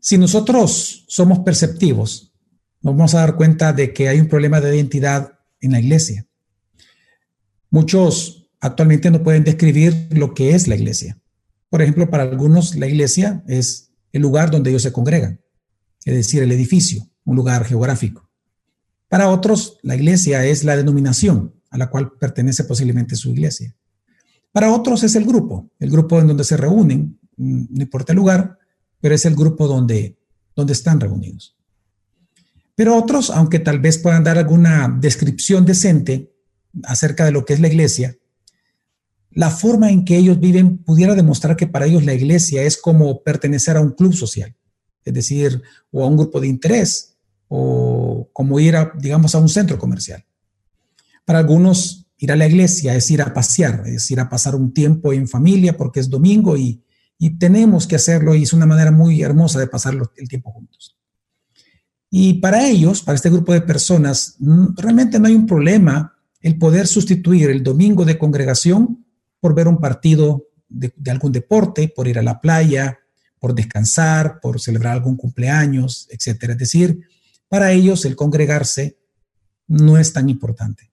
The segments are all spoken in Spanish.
Si nosotros somos perceptivos, nos vamos a dar cuenta de que hay un problema de identidad en la iglesia. Muchos actualmente no pueden describir lo que es la iglesia. Por ejemplo, para algunos la iglesia es el lugar donde ellos se congregan, es decir, el edificio, un lugar geográfico. Para otros, la iglesia es la denominación a la cual pertenece posiblemente su iglesia. Para otros es el grupo, el grupo en donde se reúnen, mm, no importa el lugar, pero es el grupo donde, donde están reunidos. Pero otros, aunque tal vez puedan dar alguna descripción decente acerca de lo que es la iglesia, la forma en que ellos viven pudiera demostrar que para ellos la iglesia es como pertenecer a un club social, es decir, o a un grupo de interés, o como ir a, digamos, a un centro comercial. Para algunos, ir a la iglesia es ir a pasear, es ir a pasar un tiempo en familia porque es domingo y, tenemos que hacerlo y es una manera muy hermosa de pasar el tiempo juntos. Y para ellos, para este grupo de personas, realmente no hay un problema el poder sustituir el domingo de congregación por ver un partido de, algún deporte, por ir a la playa, por descansar, por celebrar algún cumpleaños, etc. Es decir, para ellos el congregarse no es tan importante.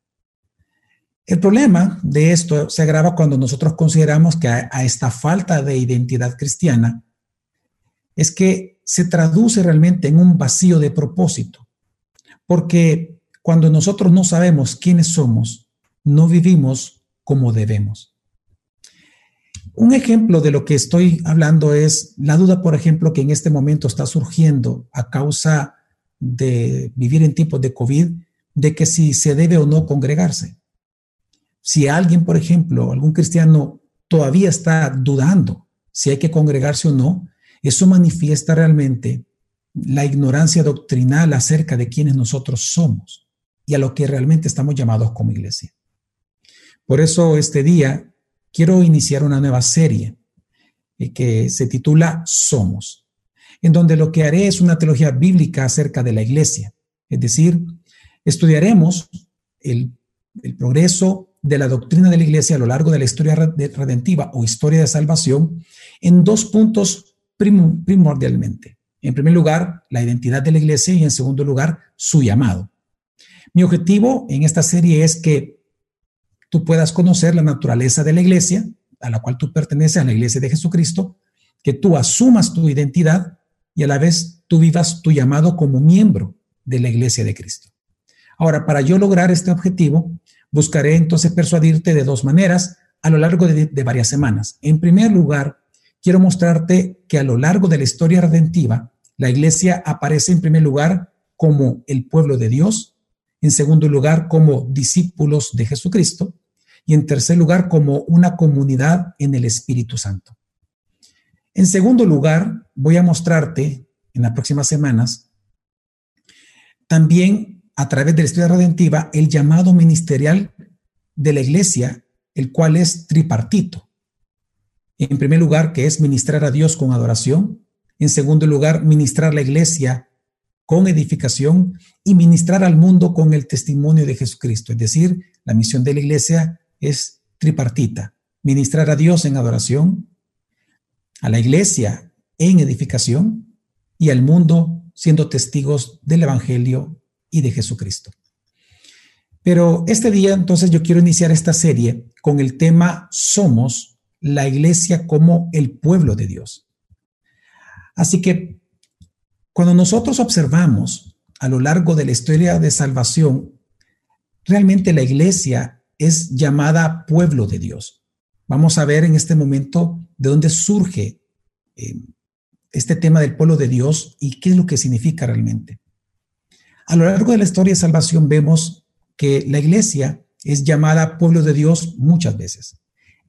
El problema de esto se agrava cuando nosotros consideramos que a, a, esta falta de identidad cristiana es que se traduce realmente en un vacío de propósito. Porque cuando nosotros no sabemos quiénes somos, no vivimos como debemos. Un ejemplo de lo que estoy hablando es la duda, por ejemplo, que en este momento está surgiendo a causa de vivir en tiempos de COVID, de que si se debe o no congregarse. Si alguien, por ejemplo, algún cristiano todavía está dudando si hay que congregarse o no, eso manifiesta realmente la ignorancia doctrinal acerca de quienes nosotros somos y a lo que realmente estamos llamados como iglesia. Por eso este día quiero iniciar una nueva serie eh, que se titula Somos, en donde lo que haré es una teología bíblica acerca de la iglesia. Es decir, estudiaremos el, progreso de la doctrina de la iglesia a lo largo de la historia redentiva o historia de salvación en dos puntos primordialmente. En primer lugar, la identidad de la iglesia y en segundo lugar, su llamado. Mi objetivo en esta serie es que tú puedas conocer la naturaleza de la iglesia, a la cual tú perteneces, a la iglesia de Jesucristo, que tú asumas tu identidad y a la vez tú vivas tu llamado como miembro de la iglesia de Cristo. Ahora, para yo lograr este objetivo, buscaré entonces persuadirte de dos maneras a lo largo de, varias semanas. En primer lugar, quiero mostrarte que a lo largo de la historia redentiva, la iglesia aparece en primer lugar como el pueblo de Dios en segundo lugar como discípulos de Jesucristo y en tercer lugar como una comunidad en el Espíritu Santo. En segundo lugar, voy a mostrarte en las próximas semanas también a través de la historia redentiva el llamado ministerial de la iglesia, el cual es tripartito. En primer lugar, que es ministrar a Dios con adoración. En segundo lugar, ministrar la iglesia con edificación y ministrar al mundo con el testimonio de Jesucristo. Es decir, la misión de la iglesia es tripartita. Ministrar a Dios en adoración, a la iglesia en edificación y al mundo siendo testigos del Evangelio de Jesucristo. Pero este día entonces yo quiero iniciar esta serie con el tema Somos la iglesia como el pueblo de Dios. Así que cuando nosotros observamos a lo largo de la historia de salvación, realmente la iglesia es llamada pueblo de Dios. Vamos a ver en este momento de dónde surge eh, este tema del pueblo de Dios y qué es lo que significa realmente. A lo largo de la historia de salvación vemos que la iglesia es llamada pueblo de Dios muchas veces.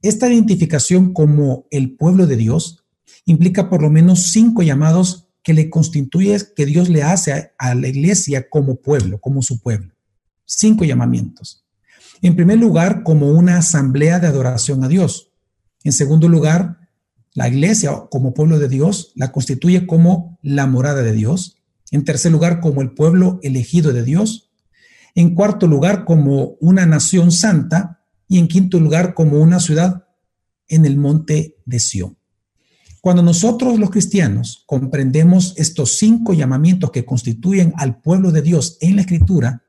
Esta identificación como el pueblo de Dios implica por lo menos cinco llamados que le constituye, que Dios le hace a, la iglesia como pueblo, como su pueblo. Cinco llamamientos. En primer lugar, como una asamblea de adoración a Dios. En segundo lugar, la iglesia como pueblo de Dios la constituye como la morada de Dios. En tercer lugar, como el pueblo elegido de Dios. En cuarto lugar, como una nación santa. Y en quinto lugar, como una ciudad en el monte de Sión. Cuando nosotros los cristianos comprendemos estos cinco llamamientos que constituyen al pueblo de Dios en la escritura,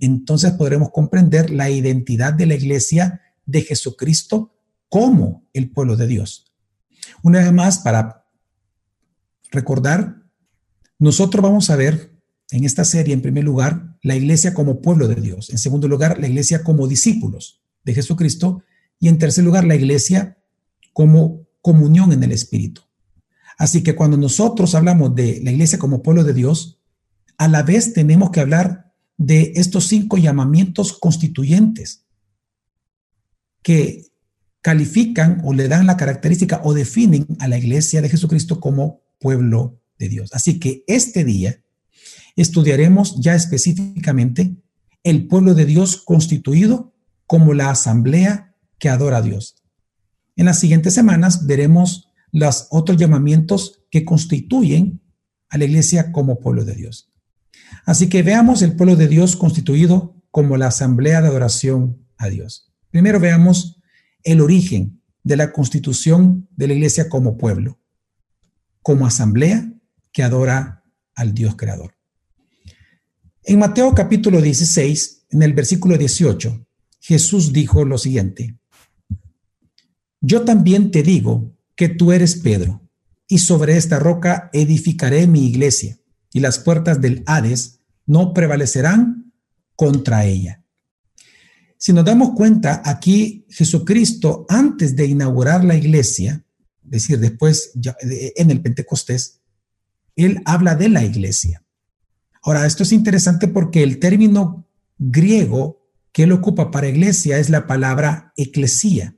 entonces podremos comprender la identidad de la iglesia de Jesucristo como el pueblo de Dios. Una vez más, para recordar, nosotros vamos a ver en esta serie, en primer lugar, la iglesia como pueblo de Dios. En segundo lugar, la iglesia como discípulos de Jesucristo. Y en tercer lugar, la iglesia como comunión en el Espíritu. Así que cuando nosotros hablamos de la iglesia como pueblo de Dios, a la vez tenemos que hablar de estos cinco llamamientos constituyentes que califican o le dan la característica o definen a la iglesia de Jesucristo como pueblo de Dios. Así que este día estudiaremos ya específicamente el pueblo de Dios constituido como la asamblea que adora a Dios. En las siguientes semanas veremos los otros llamamientos que constituyen a la iglesia como pueblo de Dios. Así que veamos el pueblo de Dios constituido como la asamblea de adoración a Dios. Primero veamos el origen de la constitución de la iglesia como pueblo, como asamblea que adora al Dios creador. En Mateo capítulo 16, en el versículo 18, Jesús dijo lo siguiente, Yo también te digo que tú eres Pedro, y sobre esta roca edificaré mi iglesia, y las puertas del Hades no prevalecerán contra ella. Si nos damos cuenta, aquí Jesucristo, antes de inaugurar la iglesia, es decir, después en el Pentecostés, él habla de la iglesia. Ahora, esto es interesante porque el término griego que él ocupa para iglesia es la palabra eclesía,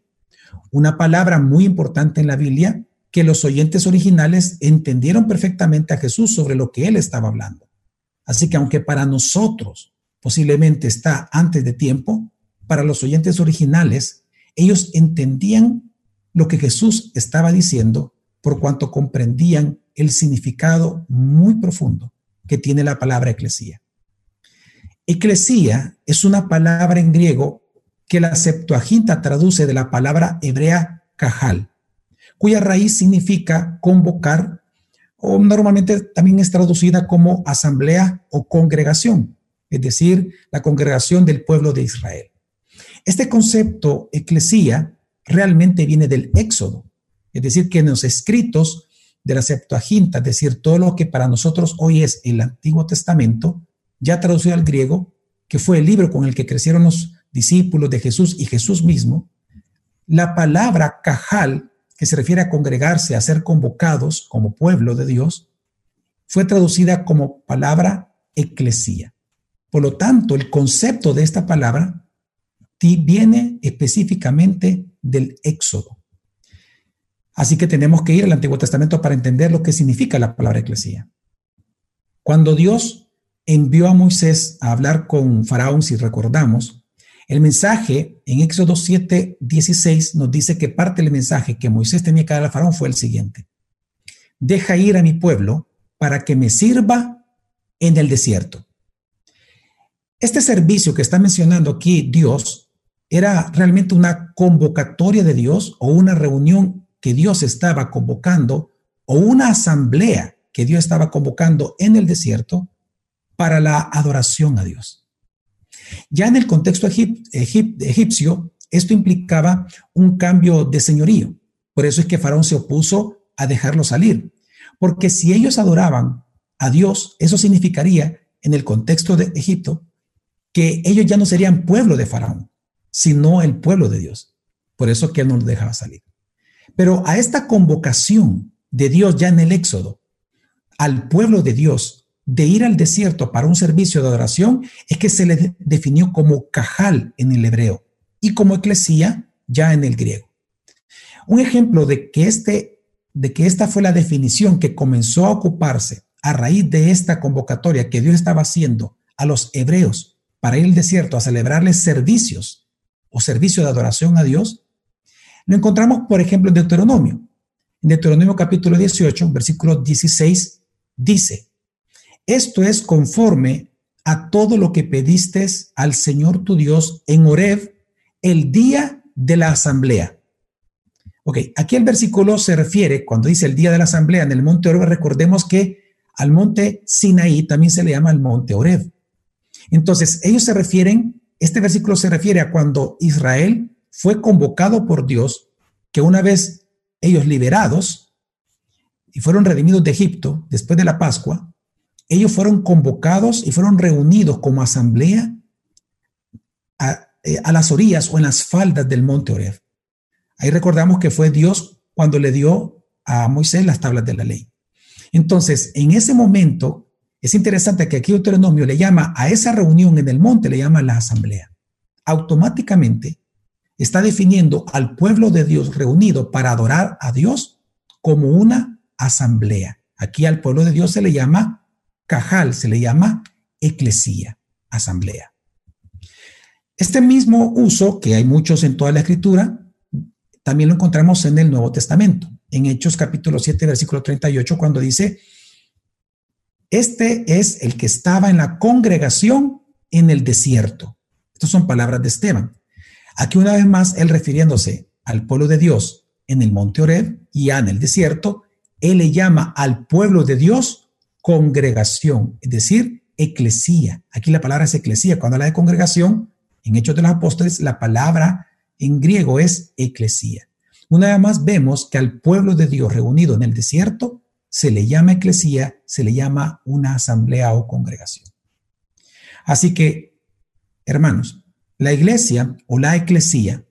una palabra muy importante en la Biblia que los oyentes originales entendieron perfectamente a Jesús sobre lo que él estaba hablando. Así que aunque para nosotros posiblemente está antes de tiempo, para los oyentes originales, ellos entendían lo que Jesús estaba diciendo por cuanto comprendían el significado muy profundo que tiene la palabra eclesía. Eclesía es una palabra en griego que la Septuaginta traduce de la palabra hebrea cajal, cuya raíz significa convocar o normalmente también es traducida como asamblea o congregación, es decir, la congregación del pueblo de Israel. Este concepto eclesía realmente viene del Éxodo, es decir, que en los escritos de la Septuaginta, es decir, todo lo que para nosotros hoy es el Antiguo Testamento, ya traducido al griego, que fue el libro con el que crecieron los discípulos de Jesús y Jesús mismo, la palabra cajal, que se refiere a congregarse, a ser convocados como pueblo de Dios, fue traducida como palabra eclesía. Por lo tanto, el concepto de esta palabra viene específicamente del Éxodo. Así que tenemos que ir al Antiguo Testamento para entender lo que significa la palabra eclesía. Cuando Dios envió a Moisés a hablar con Faraón, si recordamos, el mensaje en Éxodo 7, 16 nos dice que parte del mensaje que Moisés tenía que dar a Faraón fue el siguiente. Deja ir a mi pueblo para que me sirva en el desierto. Este servicio que está mencionando aquí Dios era realmente una convocatoria de Dios o una reunión que Dios estaba convocando o una asamblea que Dios estaba convocando en el desierto para la adoración a Dios. Ya en el contexto egipcio, esto implicaba un cambio de señorío. Por eso es que Faraón se opuso a dejarlo salir. Porque si ellos adoraban a Dios, eso significaría, en el contexto de Egipto, que ellos ya no serían pueblo de Faraón, sino el pueblo de Dios. Por eso que él no los dejaba salir. Pero a esta convocación de Dios ya en el Éxodo, al pueblo de Dios, de ir al desierto para un servicio de adoración, es que se le definió como cajal en el hebreo y como eclesía ya en el griego. Un ejemplo de que, este, de que esta fue la definición que comenzó a ocuparse a raíz de esta convocatoria que Dios estaba haciendo a los hebreos para ir al desierto a celebrarles servicios o servicio de adoración a Dios, lo encontramos, por ejemplo, en Deuteronomio. En Deuteronomio capítulo 18, versículo 16, dice, esto es conforme a todo lo que pediste al Señor tu Dios en Horeb el día de la asamblea. Ok, aquí el versículo se refiere, cuando dice el día de la asamblea en el monte Oreb, recordemos que al monte Sinaí también se le llama el monte Oreb. Entonces, ellos se refieren, este versículo se refiere a cuando Israel fue convocado por Dios, que una vez ellos liberados y fueron redimidos de Egipto después de la Pascua, ellos fueron convocados y fueron reunidos como asamblea a, eh, las orillas o en las faldas del monte Oreb. Ahí recordamos que fue Dios cuando le dio a Moisés las tablas de la ley. Entonces, en ese momento, es interesante que aquí Deuteronomio le llama a esa reunión en el monte, le llama la asamblea. Automáticamente está definiendo al pueblo de Dios reunido para adorar a Dios como una asamblea. Aquí al pueblo de Dios se le llama cajal, se le llama eclesía, asamblea. Este mismo uso, que hay muchos en toda la escritura, también lo encontramos en el Nuevo Testamento, en Hechos capítulo 7, versículo 38, cuando dice, este es el que estaba en la congregación en el desierto. Estas son palabras de Esteban. Aquí una vez más, él refiriéndose al pueblo de Dios en el monte Oreb y en el desierto, él le llama al pueblo de Dios congregación, es decir, eclesía. Aquí la palabra es eclesía. Cuando habla de congregación, en Hechos de los Apóstoles, la palabra en griego es eclesía. Una vez más vemos que al pueblo de Dios reunido en el desierto se le llama eclesía, se le llama una asamblea o congregación. Así que, hermanos, la iglesia o la eclesía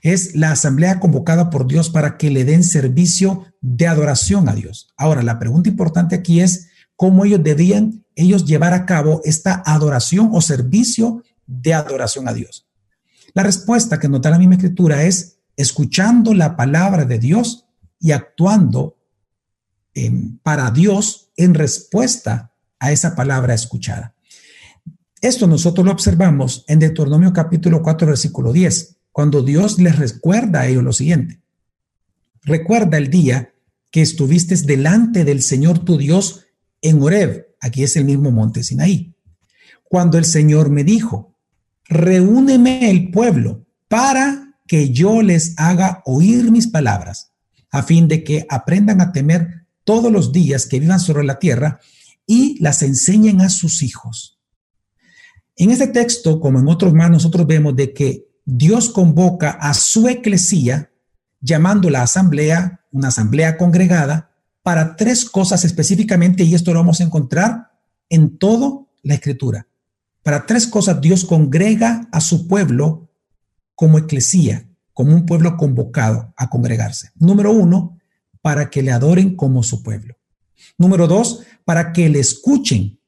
es la asamblea convocada por Dios para que le den servicio de adoración a Dios. Ahora, la pregunta importante aquí es cómo ellos debían ellos llevar a cabo esta adoración o servicio de adoración a Dios. La respuesta que nos da la misma escritura es escuchando la palabra de Dios y actuando para Dios en respuesta a esa palabra escuchada. Esto nosotros lo observamos en Deuteronomio capítulo 4, versículo 10, cuando Dios les recuerda a ellos lo siguiente. Recuerda el día que estuviste delante del Señor tu Dios en Horeb, aquí es el mismo monte Sinaí, cuando el Señor me dijo, reúneme el pueblo para que yo les haga oír mis palabras, a fin de que aprendan a temer todos los días que vivan sobre la tierra y las enseñen a sus hijos. En este texto, como en otros más, nosotros vemos de que Dios convoca a su eclesía, llamando la asamblea, una asamblea congregada, para tres cosas específicamente, y esto lo vamos a encontrar en toda la escritura. Para tres cosas Dios congrega a su pueblo como eclesía, como un pueblo convocado a congregarse. Número uno, para que le adoren como su pueblo. Número dos, para que le escuchen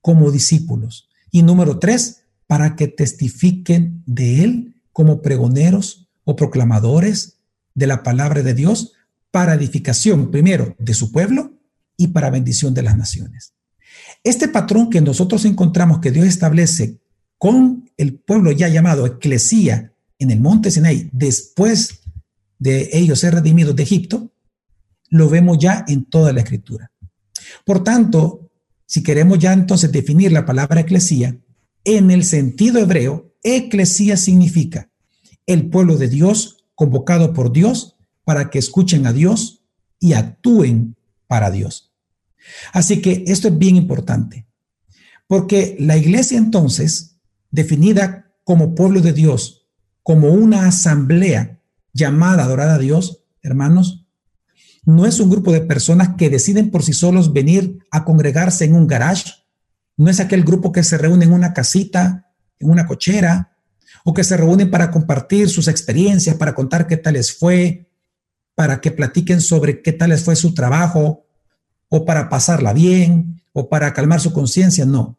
como discípulos. Y número tres, para que testifiquen de él como pregoneros o proclamadores de la palabra de Dios para edificación, primero, de su pueblo y para bendición de las naciones. Este patrón que nosotros encontramos que Dios establece con el pueblo ya llamado eclesía en el monte Sinai, después de ellos ser redimidos de Egipto, lo vemos ya en toda la escritura. Por tanto, si queremos ya entonces definir la palabra eclesía, en el sentido hebreo, eclesía significa el pueblo de Dios convocado por Dios para que escuchen a Dios y actúen para Dios. Así que esto es bien importante, porque la iglesia entonces, definida como pueblo de Dios, como una asamblea llamada a adorar a Dios, hermanos, no es un grupo de personas que deciden por sí solos venir a congregarse en un garage. No es aquel grupo que se reúne en una casita, en una cochera, o que se reúnen para compartir sus experiencias, para contar qué tal les fue, para que platiquen sobre qué tal les fue su trabajo, o para pasarla bien, o para calmar su conciencia. No,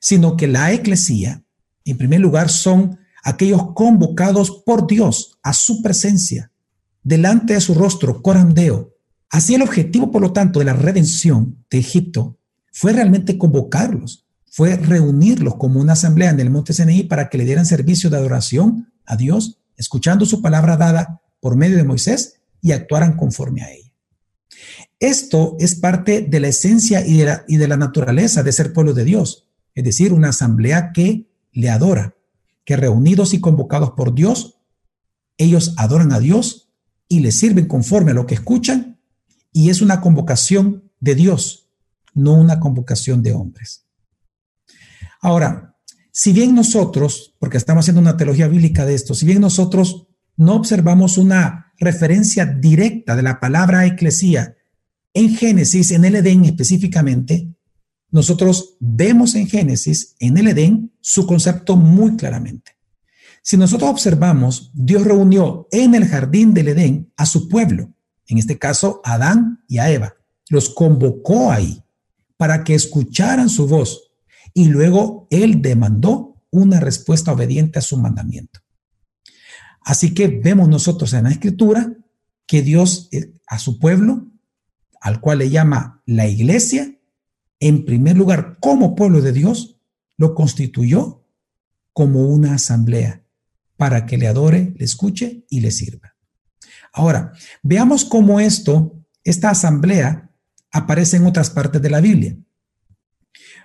sino que la eclesía, en primer lugar, son aquellos convocados por Dios a su presencia, delante de su rostro, corandeo, Así el objetivo, por lo tanto, de la redención de Egipto fue realmente convocarlos, fue reunirlos como una asamblea en el monte Sinaí para que le dieran servicio de adoración a Dios, escuchando su palabra dada por medio de Moisés y actuaran conforme a ella. Esto es parte de la esencia y de la, y de la naturaleza de ser pueblo de Dios, es decir, una asamblea que le adora, que reunidos y convocados por Dios, ellos adoran a Dios y le sirven conforme a lo que escuchan, y es una convocación de Dios, no una convocación de hombres. Ahora, si bien nosotros, porque estamos haciendo una teología bíblica de esto, si bien nosotros no observamos una referencia directa de la palabra eclesía en Génesis, en el Edén específicamente, nosotros vemos en Génesis, en el Edén, su concepto muy claramente. Si nosotros observamos, Dios reunió en el jardín del Edén a su pueblo, en este caso Adán y a Eva. Los convocó ahí para que escucharan su voz y luego Él demandó una respuesta obediente a su mandamiento. Así que vemos nosotros en la escritura que Dios eh, a su pueblo, al cual le llama la iglesia, en primer lugar como pueblo de Dios, lo constituyó como una asamblea para que le adore, le escuche y le sirva. Ahora, veamos cómo esto, esta asamblea, aparece en otras partes de la Biblia.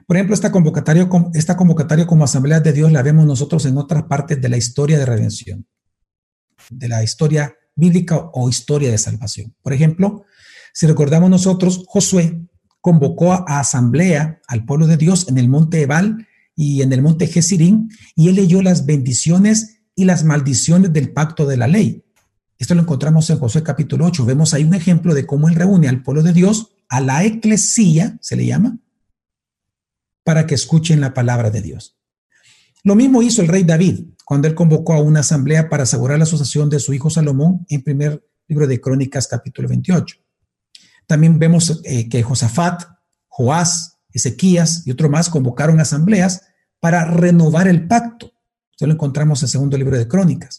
Por ejemplo, esta convocatoria, esta convocatoria como asamblea de Dios la vemos nosotros en otras partes de la historia de redención, de la historia bíblica o historia de salvación. Por ejemplo, si recordamos nosotros, Josué convocó a asamblea al pueblo de Dios en el monte Ebal y en el monte Jesirín, y él leyó las bendiciones y las maldiciones del pacto de la ley. Esto lo encontramos en Josué capítulo 8. Vemos ahí un ejemplo de cómo él reúne al pueblo de Dios, a la eclesía, se le llama, para que escuchen la palabra de Dios. Lo mismo hizo el rey David cuando él convocó a una asamblea para asegurar la asociación de su hijo Salomón en primer libro de Crónicas capítulo 28. También vemos eh, que Josafat, Joás, Ezequías y otro más convocaron asambleas para renovar el pacto esto lo encontramos en el segundo libro de Crónicas.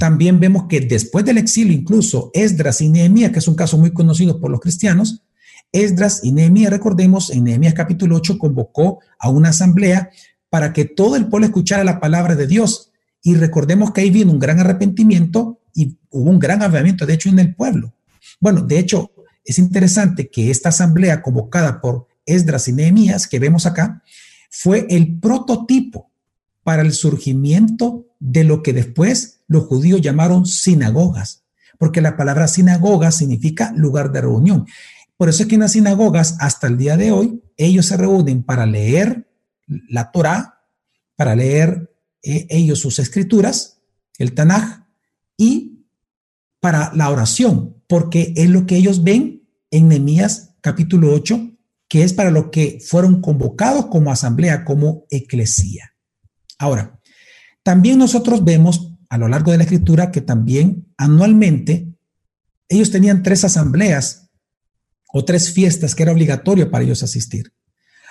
También vemos que después del exilio, incluso Esdras y Nehemías, que es un caso muy conocido por los cristianos, Esdras y Nehemías, recordemos, en Nehemías capítulo 8 convocó a una asamblea para que todo el pueblo escuchara la palabra de Dios. Y recordemos que ahí vino un gran arrepentimiento y hubo un gran avivamiento, de hecho, en el pueblo. Bueno, de hecho, es interesante que esta asamblea convocada por Esdras y Nehemías, que vemos acá, fue el prototipo para el surgimiento de lo que después los judíos llamaron sinagogas, porque la palabra sinagoga significa lugar de reunión. Por eso es que en las sinagogas, hasta el día de hoy, ellos se reúnen para leer la Torá, para leer eh, ellos sus escrituras, el Tanaj, y para la oración, porque es lo que ellos ven en Nehemías capítulo 8, que es para lo que fueron convocados como asamblea, como eclesía. Ahora, también nosotros vemos a lo largo de la escritura que también anualmente ellos tenían tres asambleas o tres fiestas que era obligatorio para ellos asistir.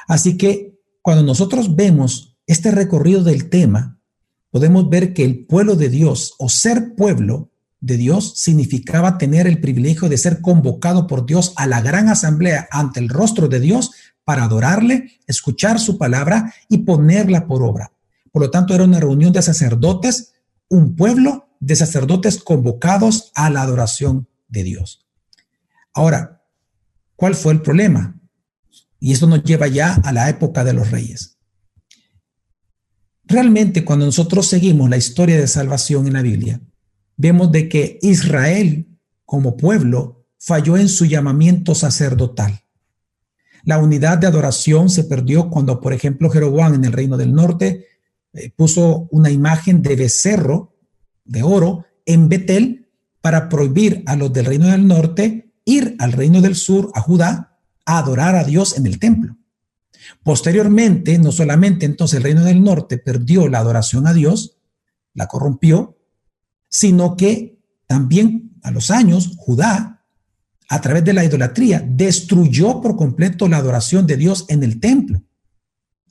Así que cuando nosotros vemos este recorrido del tema, podemos ver que el pueblo de Dios o ser pueblo de Dios significaba tener el privilegio de ser convocado por Dios a la gran asamblea ante el rostro de Dios para adorarle, escuchar su palabra y ponerla por obra. Por lo tanto, era una reunión de sacerdotes, un pueblo de sacerdotes convocados a la adoración de Dios. Ahora, ¿cuál fue el problema? Y esto nos lleva ya a la época de los reyes. Realmente cuando nosotros seguimos la historia de salvación en la Biblia, vemos de que Israel como pueblo falló en su llamamiento sacerdotal. La unidad de adoración se perdió cuando, por ejemplo, Jeroboam en el reino del norte eh, puso una imagen de becerro de oro en Betel para prohibir a los del reino del norte ir al reino del sur, a Judá, a adorar a Dios en el templo. Posteriormente, no solamente entonces el reino del norte perdió la adoración a Dios, la corrompió, sino que también a los años Judá, a través de la idolatría, destruyó por completo la adoración de Dios en el templo.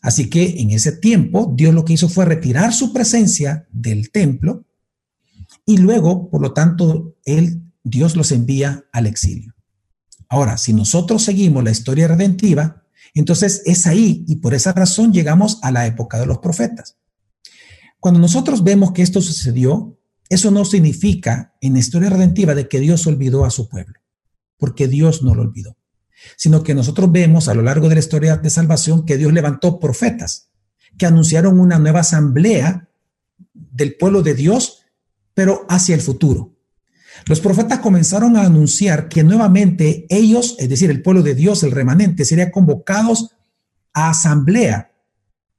Así que en ese tiempo Dios lo que hizo fue retirar su presencia del templo y luego, por lo tanto, él, Dios los envía al exilio. Ahora, si nosotros seguimos la historia redentiva, entonces es ahí y por esa razón llegamos a la época de los profetas. Cuando nosotros vemos que esto sucedió, eso no significa en la historia redentiva de que Dios olvidó a su pueblo, porque Dios no lo olvidó sino que nosotros vemos a lo largo de la historia de salvación que Dios levantó profetas que anunciaron una nueva asamblea del pueblo de Dios, pero hacia el futuro. Los profetas comenzaron a anunciar que nuevamente ellos, es decir, el pueblo de Dios, el remanente, serían convocados a asamblea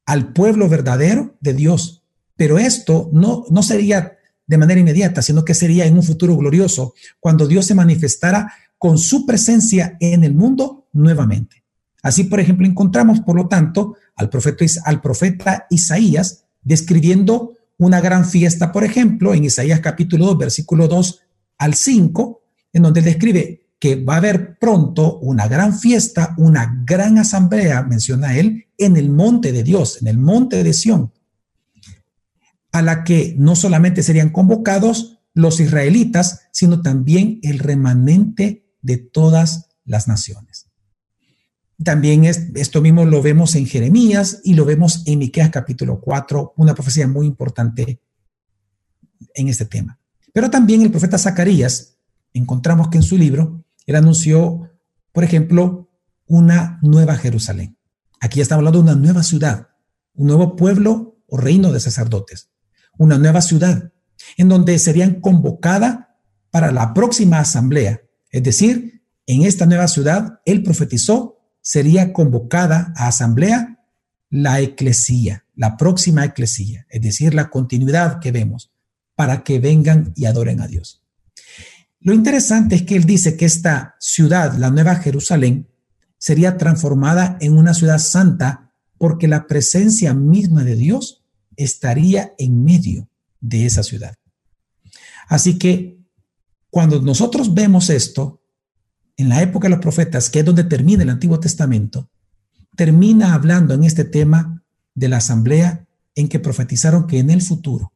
al pueblo verdadero de Dios. Pero esto no, no sería de manera inmediata, sino que sería en un futuro glorioso, cuando Dios se manifestara con su presencia en el mundo nuevamente. Así, por ejemplo, encontramos, por lo tanto, al profeta, al profeta Isaías describiendo una gran fiesta, por ejemplo, en Isaías capítulo 2, versículo 2 al 5, en donde describe que va a haber pronto una gran fiesta, una gran asamblea, menciona él, en el monte de Dios, en el monte de Sión, a la que no solamente serían convocados los israelitas, sino también el remanente de todas las naciones. También esto mismo lo vemos en Jeremías y lo vemos en Miqueas capítulo 4, una profecía muy importante en este tema. Pero también el profeta Zacarías, encontramos que en su libro, él anunció, por ejemplo, una nueva Jerusalén. Aquí estamos hablando de una nueva ciudad, un nuevo pueblo o reino de sacerdotes, una nueva ciudad en donde serían convocada para la próxima asamblea. Es decir, en esta nueva ciudad, él profetizó, sería convocada a asamblea la eclesía, la próxima eclesía, es decir, la continuidad que vemos para que vengan y adoren a Dios. Lo interesante es que él dice que esta ciudad, la Nueva Jerusalén, sería transformada en una ciudad santa porque la presencia misma de Dios estaría en medio de esa ciudad. Así que cuando nosotros vemos esto, en la época de los profetas, que es donde termina el Antiguo Testamento, termina hablando en este tema de la asamblea en que profetizaron que en el futuro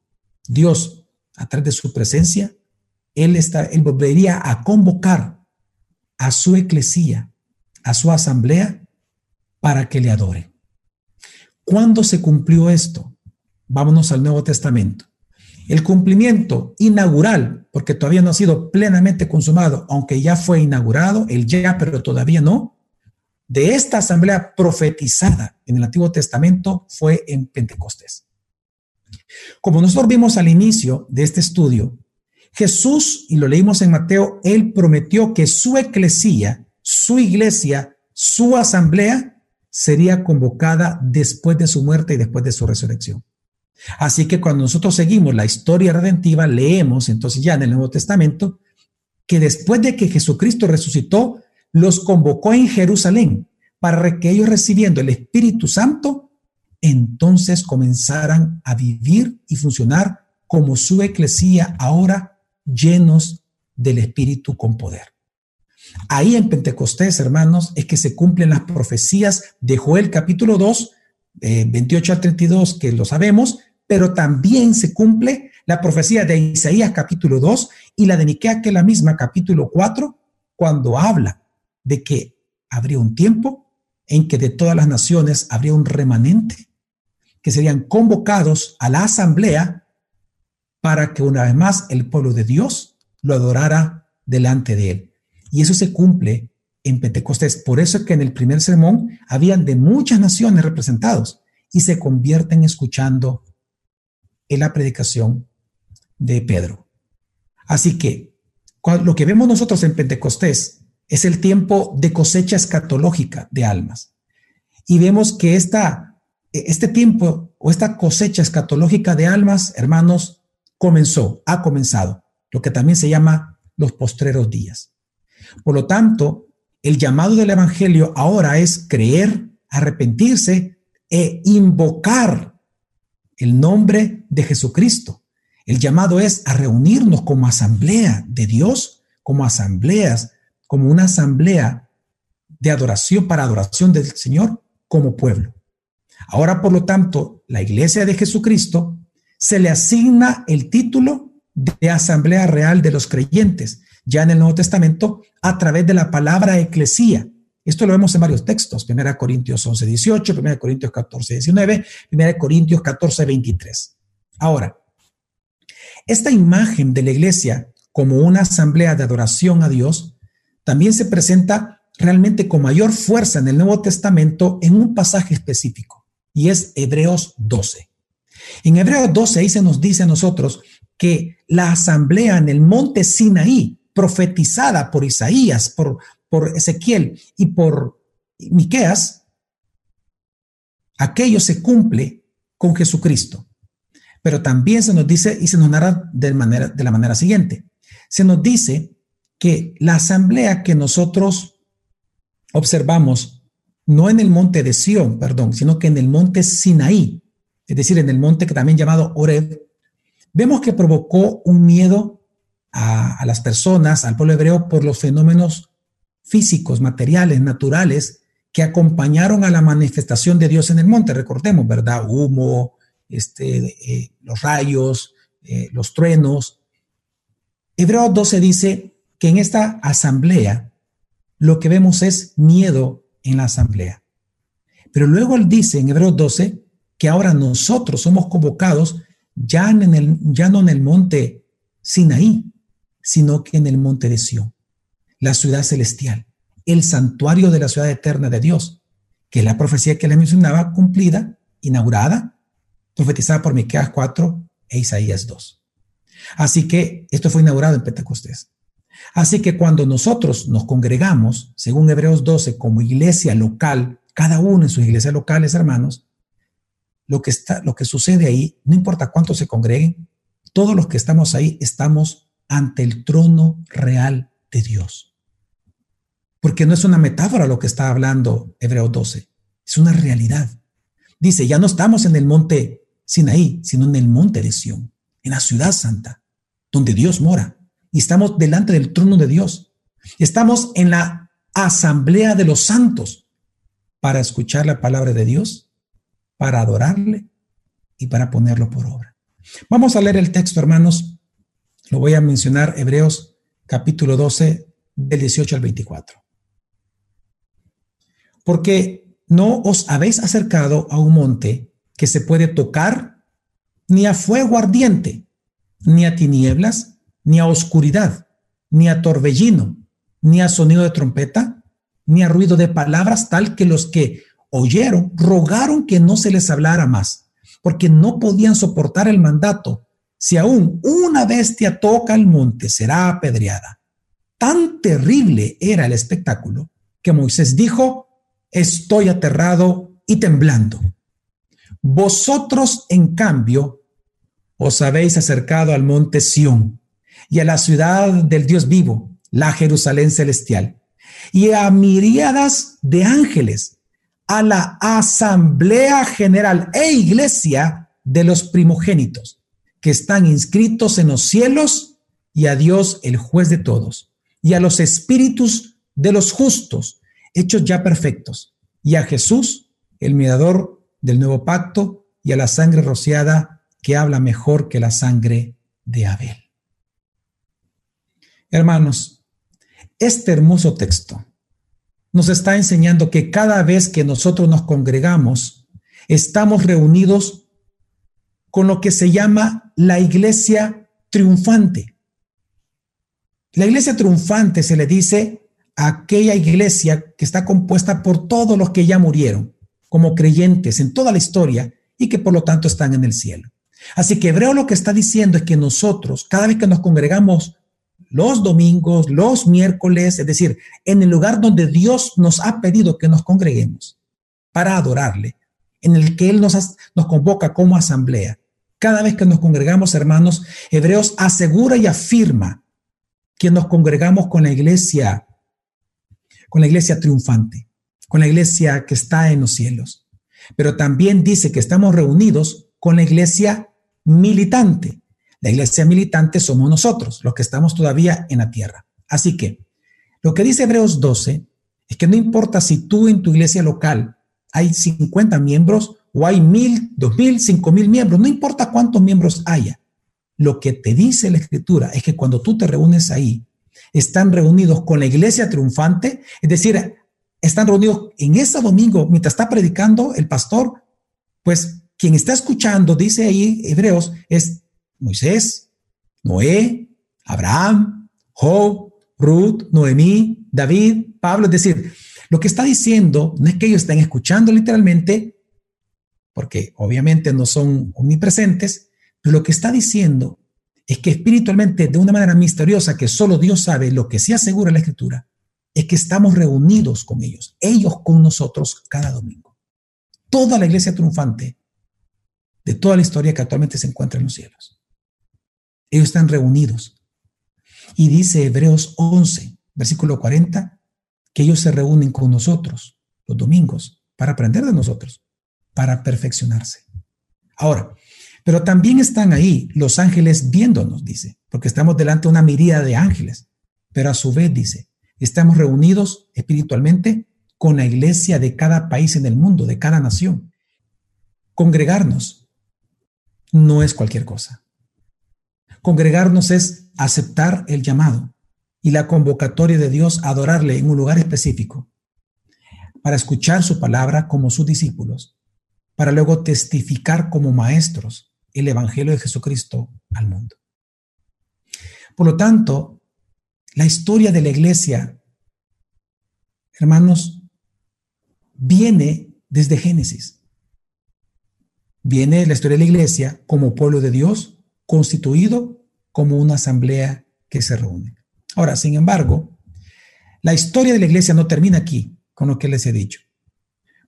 Dios a través de su presencia, él, está, él volvería a convocar a su eclesía, a su asamblea, para que le adore. ¿Cuándo se cumplió esto? Vámonos al Nuevo Testamento. El cumplimiento inaugural, porque todavía no ha sido plenamente consumado, aunque ya fue inaugurado, el ya, pero todavía no, de esta asamblea profetizada en el Antiguo Testamento fue en Pentecostés. Como nosotros vimos al inicio de este estudio, Jesús, y lo leímos en Mateo, él prometió que su eclesía, su iglesia, su asamblea sería convocada después de su muerte y después de su resurrección. Así que cuando nosotros seguimos la historia redentiva, leemos entonces ya en el Nuevo Testamento que después de que Jesucristo resucitó, los convocó en Jerusalén para que ellos recibiendo el Espíritu Santo entonces comenzarán a vivir y funcionar como su eclesía ahora llenos del Espíritu con poder. Ahí en Pentecostés, hermanos, es que se cumplen las profecías de Joel capítulo 2, 28 al 32, que lo sabemos, pero también se cumple la profecía de Isaías capítulo 2 y la de Miquea, que es la misma, capítulo 4, cuando habla de que habría un tiempo en que de todas las naciones habría un remanente que serían convocados a la asamblea para que una vez más el pueblo de Dios lo adorara delante de él. Y eso se cumple en Pentecostés. Por eso es que en el primer sermón habían de muchas naciones representados y se convierten escuchando en la predicación de Pedro. Así que lo que vemos nosotros en Pentecostés es el tiempo de cosecha escatológica de almas. Y vemos que esta este tiempo o esta cosecha escatológica de almas, hermanos, comenzó, ha comenzado, lo que también se llama los postreros días. Por lo tanto, el llamado del Evangelio ahora es creer, arrepentirse e invocar el nombre de Jesucristo. El llamado es a reunirnos como asamblea de Dios, como asambleas, como una asamblea de adoración para adoración del Señor como pueblo. Ahora, por lo tanto, la Iglesia de Jesucristo se le asigna el título de Asamblea Real de los Creyentes, ya en el Nuevo Testamento, a través de la palabra eclesía. Esto lo vemos en varios textos, 1 Corintios 11, 18, 1 Corintios 14, 19, 1 Corintios 14, 23. Ahora, esta imagen de la iglesia como una asamblea de adoración a Dios también se presenta realmente con mayor fuerza en el Nuevo Testamento en un pasaje específico y es Hebreos 12. En Hebreos 12 ahí se nos dice a nosotros que la asamblea en el monte Sinaí, profetizada por Isaías, por, por Ezequiel y por Miqueas, aquello se cumple con Jesucristo. Pero también se nos dice y se nos narra de, manera, de la manera siguiente. Se nos dice que la asamblea que nosotros observamos, no en el monte de Sión, perdón, sino que en el monte Sinaí, es decir, en el monte que también llamado Oreb, vemos que provocó un miedo a, las personas, al pueblo hebreo, por los fenómenos físicos, materiales, naturales, que acompañaron a la manifestación de Dios en el monte. Recordemos, ¿verdad? Humo, este, eh, los rayos, eh, los truenos. Hebreos 12 dice que en esta asamblea lo que vemos es miedo en la asamblea. Pero luego él dice en Hebreos 12 que ahora nosotros somos convocados ya, en el, ya no en el monte Sinaí, sino que en el monte de Sión, la ciudad celestial, el santuario de la ciudad eterna de Dios, que es la profecía que le mencionaba cumplida, inaugurada profetizada por Miqueas 4 e Isaías 2. Así que esto fue inaugurado en Pentecostés. Así que cuando nosotros nos congregamos, según Hebreos 12, como iglesia local, cada uno en sus iglesias locales, hermanos, lo que, está, lo que sucede ahí, no importa cuántos se congreguen, todos los que estamos ahí estamos ante el trono real de Dios. Porque no es una metáfora lo que está hablando Hebreos 12, es una realidad. Dice, ya no estamos en el monte Sinaí, sino en el monte de Sión, en la ciudad santa, donde Dios mora. Y estamos delante del trono de Dios. Estamos en la asamblea de los santos para escuchar la palabra de Dios, para adorarle y para ponerlo por obra. Vamos a leer el texto, hermanos. Lo voy a mencionar, Hebreos capítulo 12, del 18 al 24. Porque no os habéis acercado a un monte que se puede tocar, ni a fuego ardiente, ni a tinieblas, ni a oscuridad, ni a torbellino, ni a sonido de trompeta, ni a ruido de palabras, tal que los que oyeron rogaron que no se les hablara más, porque no podían soportar el mandato. Si aún una bestia toca el monte, será apedreada. Tan terrible era el espectáculo que Moisés dijo, estoy aterrado y temblando. Vosotros, en cambio, os habéis acercado al monte Sión y a la ciudad del Dios vivo, la Jerusalén celestial, y a miríadas de ángeles, a la asamblea general e iglesia de los primogénitos, que están inscritos en los cielos, y a Dios, el juez de todos, y a los espíritus de los justos, hechos ya perfectos, y a Jesús, el mediador del nuevo pacto y a la sangre rociada que habla mejor que la sangre de Abel. Hermanos, este hermoso texto nos está enseñando que cada vez que nosotros nos congregamos, estamos reunidos con lo que se llama la iglesia triunfante. La iglesia triunfante se le dice a aquella iglesia que está compuesta por todos los que ya murieron como creyentes en toda la historia y que por lo tanto están en el cielo. Así que Hebreo lo que está diciendo es que nosotros, cada vez que nos congregamos los domingos, los miércoles, es decir, en el lugar donde Dios nos ha pedido que nos congreguemos para adorarle, en el que Él nos, nos convoca como asamblea, cada vez que nos congregamos, hermanos, Hebreos asegura y afirma que nos congregamos con la iglesia, con la iglesia triunfante con la iglesia que está en los cielos. Pero también dice que estamos reunidos con la iglesia militante. La iglesia militante somos nosotros, los que estamos todavía en la tierra. Así que lo que dice Hebreos 12 es que no importa si tú en tu iglesia local hay 50 miembros o hay mil, dos mil, cinco mil miembros, no importa cuántos miembros haya. Lo que te dice la escritura es que cuando tú te reúnes ahí, están reunidos con la iglesia triunfante, es decir, están reunidos en ese domingo mientras está predicando el pastor, pues quien está escuchando, dice ahí Hebreos, es Moisés, Noé, Abraham, Job, Ruth, Noemí, David, Pablo. Es decir, lo que está diciendo no es que ellos estén escuchando literalmente, porque obviamente no son omnipresentes, pero lo que está diciendo es que espiritualmente, de una manera misteriosa que solo Dios sabe, lo que sí asegura la Escritura, es que estamos reunidos con ellos, ellos con nosotros cada domingo. Toda la iglesia triunfante de toda la historia que actualmente se encuentra en los cielos. Ellos están reunidos. Y dice Hebreos 11, versículo 40, que ellos se reúnen con nosotros los domingos para aprender de nosotros, para perfeccionarse. Ahora, pero también están ahí los ángeles viéndonos, dice, porque estamos delante de una miríada de ángeles. Pero a su vez, dice, estamos reunidos espiritualmente con la iglesia de cada país en el mundo, de cada nación. Congregarnos no es cualquier cosa. Congregarnos es aceptar el llamado y la convocatoria de Dios adorarle en un lugar específico, para escuchar su palabra como sus discípulos, para luego testificar como maestros el Evangelio de Jesucristo al mundo. Por lo tanto, la historia de la iglesia, hermanos, viene desde Génesis. Viene la historia de la iglesia como pueblo de Dios, constituido como una asamblea que se reúne. Ahora, sin embargo, la historia de la iglesia no termina aquí con lo que les he dicho,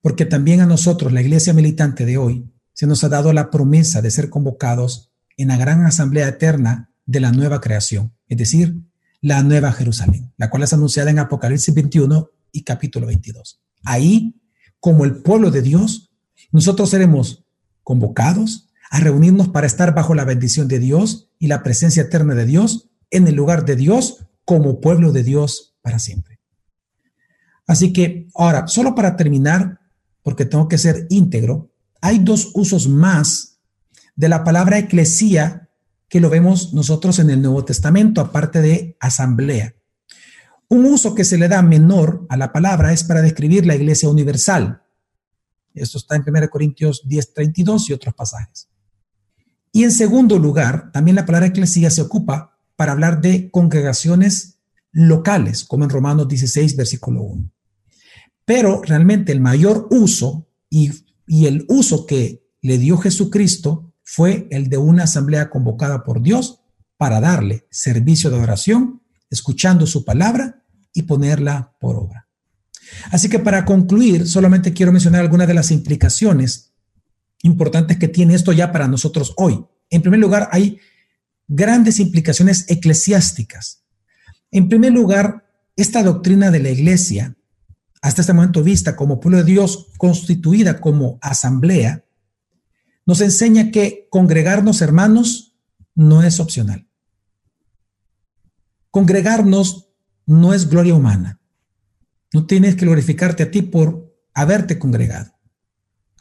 porque también a nosotros, la iglesia militante de hoy, se nos ha dado la promesa de ser convocados en la gran asamblea eterna de la nueva creación, es decir, la nueva Jerusalén, la cual es anunciada en Apocalipsis 21 y capítulo 22. Ahí, como el pueblo de Dios, nosotros seremos convocados a reunirnos para estar bajo la bendición de Dios y la presencia eterna de Dios en el lugar de Dios como pueblo de Dios para siempre. Así que ahora, solo para terminar, porque tengo que ser íntegro, hay dos usos más de la palabra eclesía que lo vemos nosotros en el Nuevo Testamento, aparte de asamblea. Un uso que se le da menor a la palabra es para describir la iglesia universal. Esto está en 1 Corintios 10, 32 y otros pasajes. Y en segundo lugar, también la palabra eclesía se ocupa para hablar de congregaciones locales, como en Romanos 16, versículo 1. Pero realmente el mayor uso y el uso que le dio Jesucristo fue el de una asamblea convocada por Dios para darle servicio de oración, escuchando su palabra y ponerla por obra. Así que para concluir, solamente quiero mencionar algunas de las implicaciones importantes que tiene esto ya para nosotros hoy. En primer lugar, hay grandes implicaciones eclesiásticas. En primer lugar, esta doctrina de la iglesia hasta este momento vista como pueblo de Dios, constituida como asamblea, nos enseña que congregarnos, hermanos, no es opcional. Congregarnos no es gloria humana. No tienes que glorificarte a ti por haberte congregado.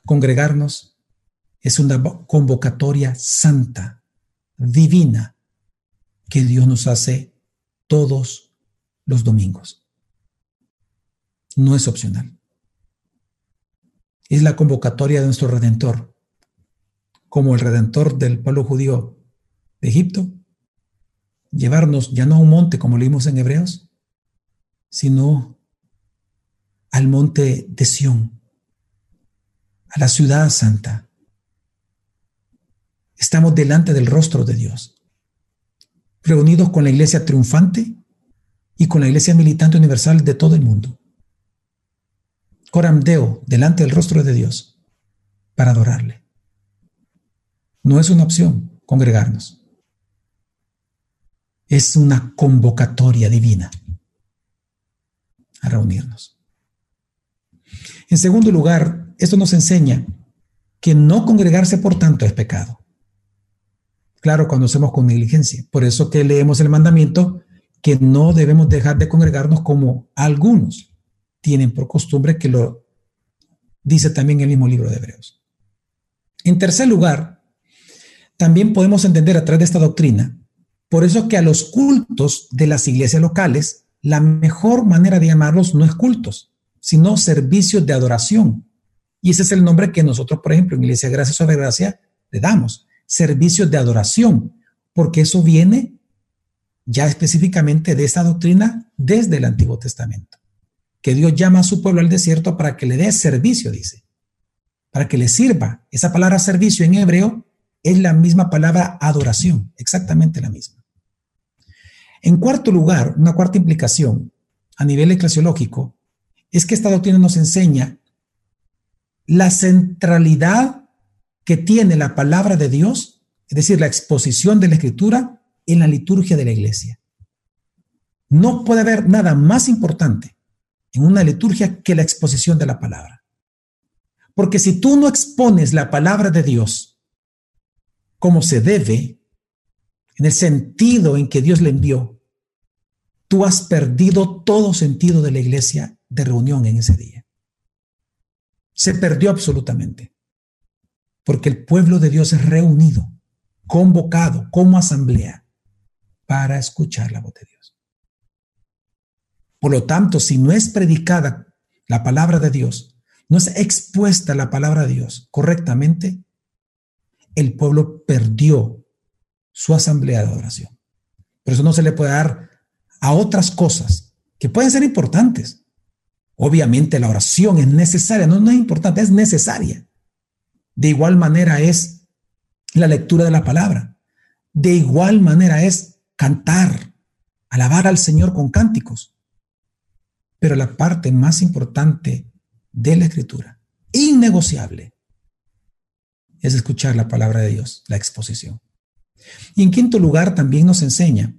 Congregarnos es una convocatoria santa, divina, que Dios nos hace todos los domingos no es opcional. Es la convocatoria de nuestro Redentor, como el Redentor del pueblo judío de Egipto, llevarnos ya no a un monte como leímos en Hebreos, sino al monte de Sión, a la ciudad santa. Estamos delante del rostro de Dios, reunidos con la iglesia triunfante y con la iglesia militante universal de todo el mundo. Coramdeo delante del rostro de Dios para adorarle. No es una opción congregarnos. Es una convocatoria divina a reunirnos. En segundo lugar, esto nos enseña que no congregarse por tanto es pecado. Claro, cuando hacemos con negligencia. Por eso que leemos el mandamiento que no debemos dejar de congregarnos como algunos tienen por costumbre, que lo dice también el mismo libro de Hebreos. En tercer lugar, también podemos entender a través de esta doctrina, por eso que a los cultos de las iglesias locales, la mejor manera de llamarlos no es cultos, sino servicios de adoración. Y ese es el nombre que nosotros, por ejemplo, en Iglesia Gracia sobre Gracia, le damos, servicios de adoración, porque eso viene ya específicamente de esta doctrina desde el Antiguo Testamento que Dios llama a su pueblo al desierto para que le dé servicio, dice, para que le sirva. Esa palabra servicio en hebreo es la misma palabra adoración, exactamente la misma. En cuarto lugar, una cuarta implicación a nivel eclesiológico es que esta doctrina nos enseña la centralidad que tiene la palabra de Dios, es decir, la exposición de la escritura en la liturgia de la iglesia. No puede haber nada más importante en una liturgia que la exposición de la palabra. Porque si tú no expones la palabra de Dios como se debe, en el sentido en que Dios le envió, tú has perdido todo sentido de la iglesia de reunión en ese día. Se perdió absolutamente. Porque el pueblo de Dios es reunido, convocado como asamblea para escuchar la voz de Dios. Por lo tanto, si no es predicada la palabra de Dios, no es expuesta la palabra de Dios correctamente, el pueblo perdió su asamblea de adoración. Por eso no se le puede dar a otras cosas que pueden ser importantes. Obviamente la oración es necesaria, no, no es importante, es necesaria. De igual manera es la lectura de la palabra. De igual manera es cantar, alabar al Señor con cánticos. Pero la parte más importante de la escritura, innegociable, es escuchar la palabra de Dios, la exposición. Y en quinto lugar, también nos enseña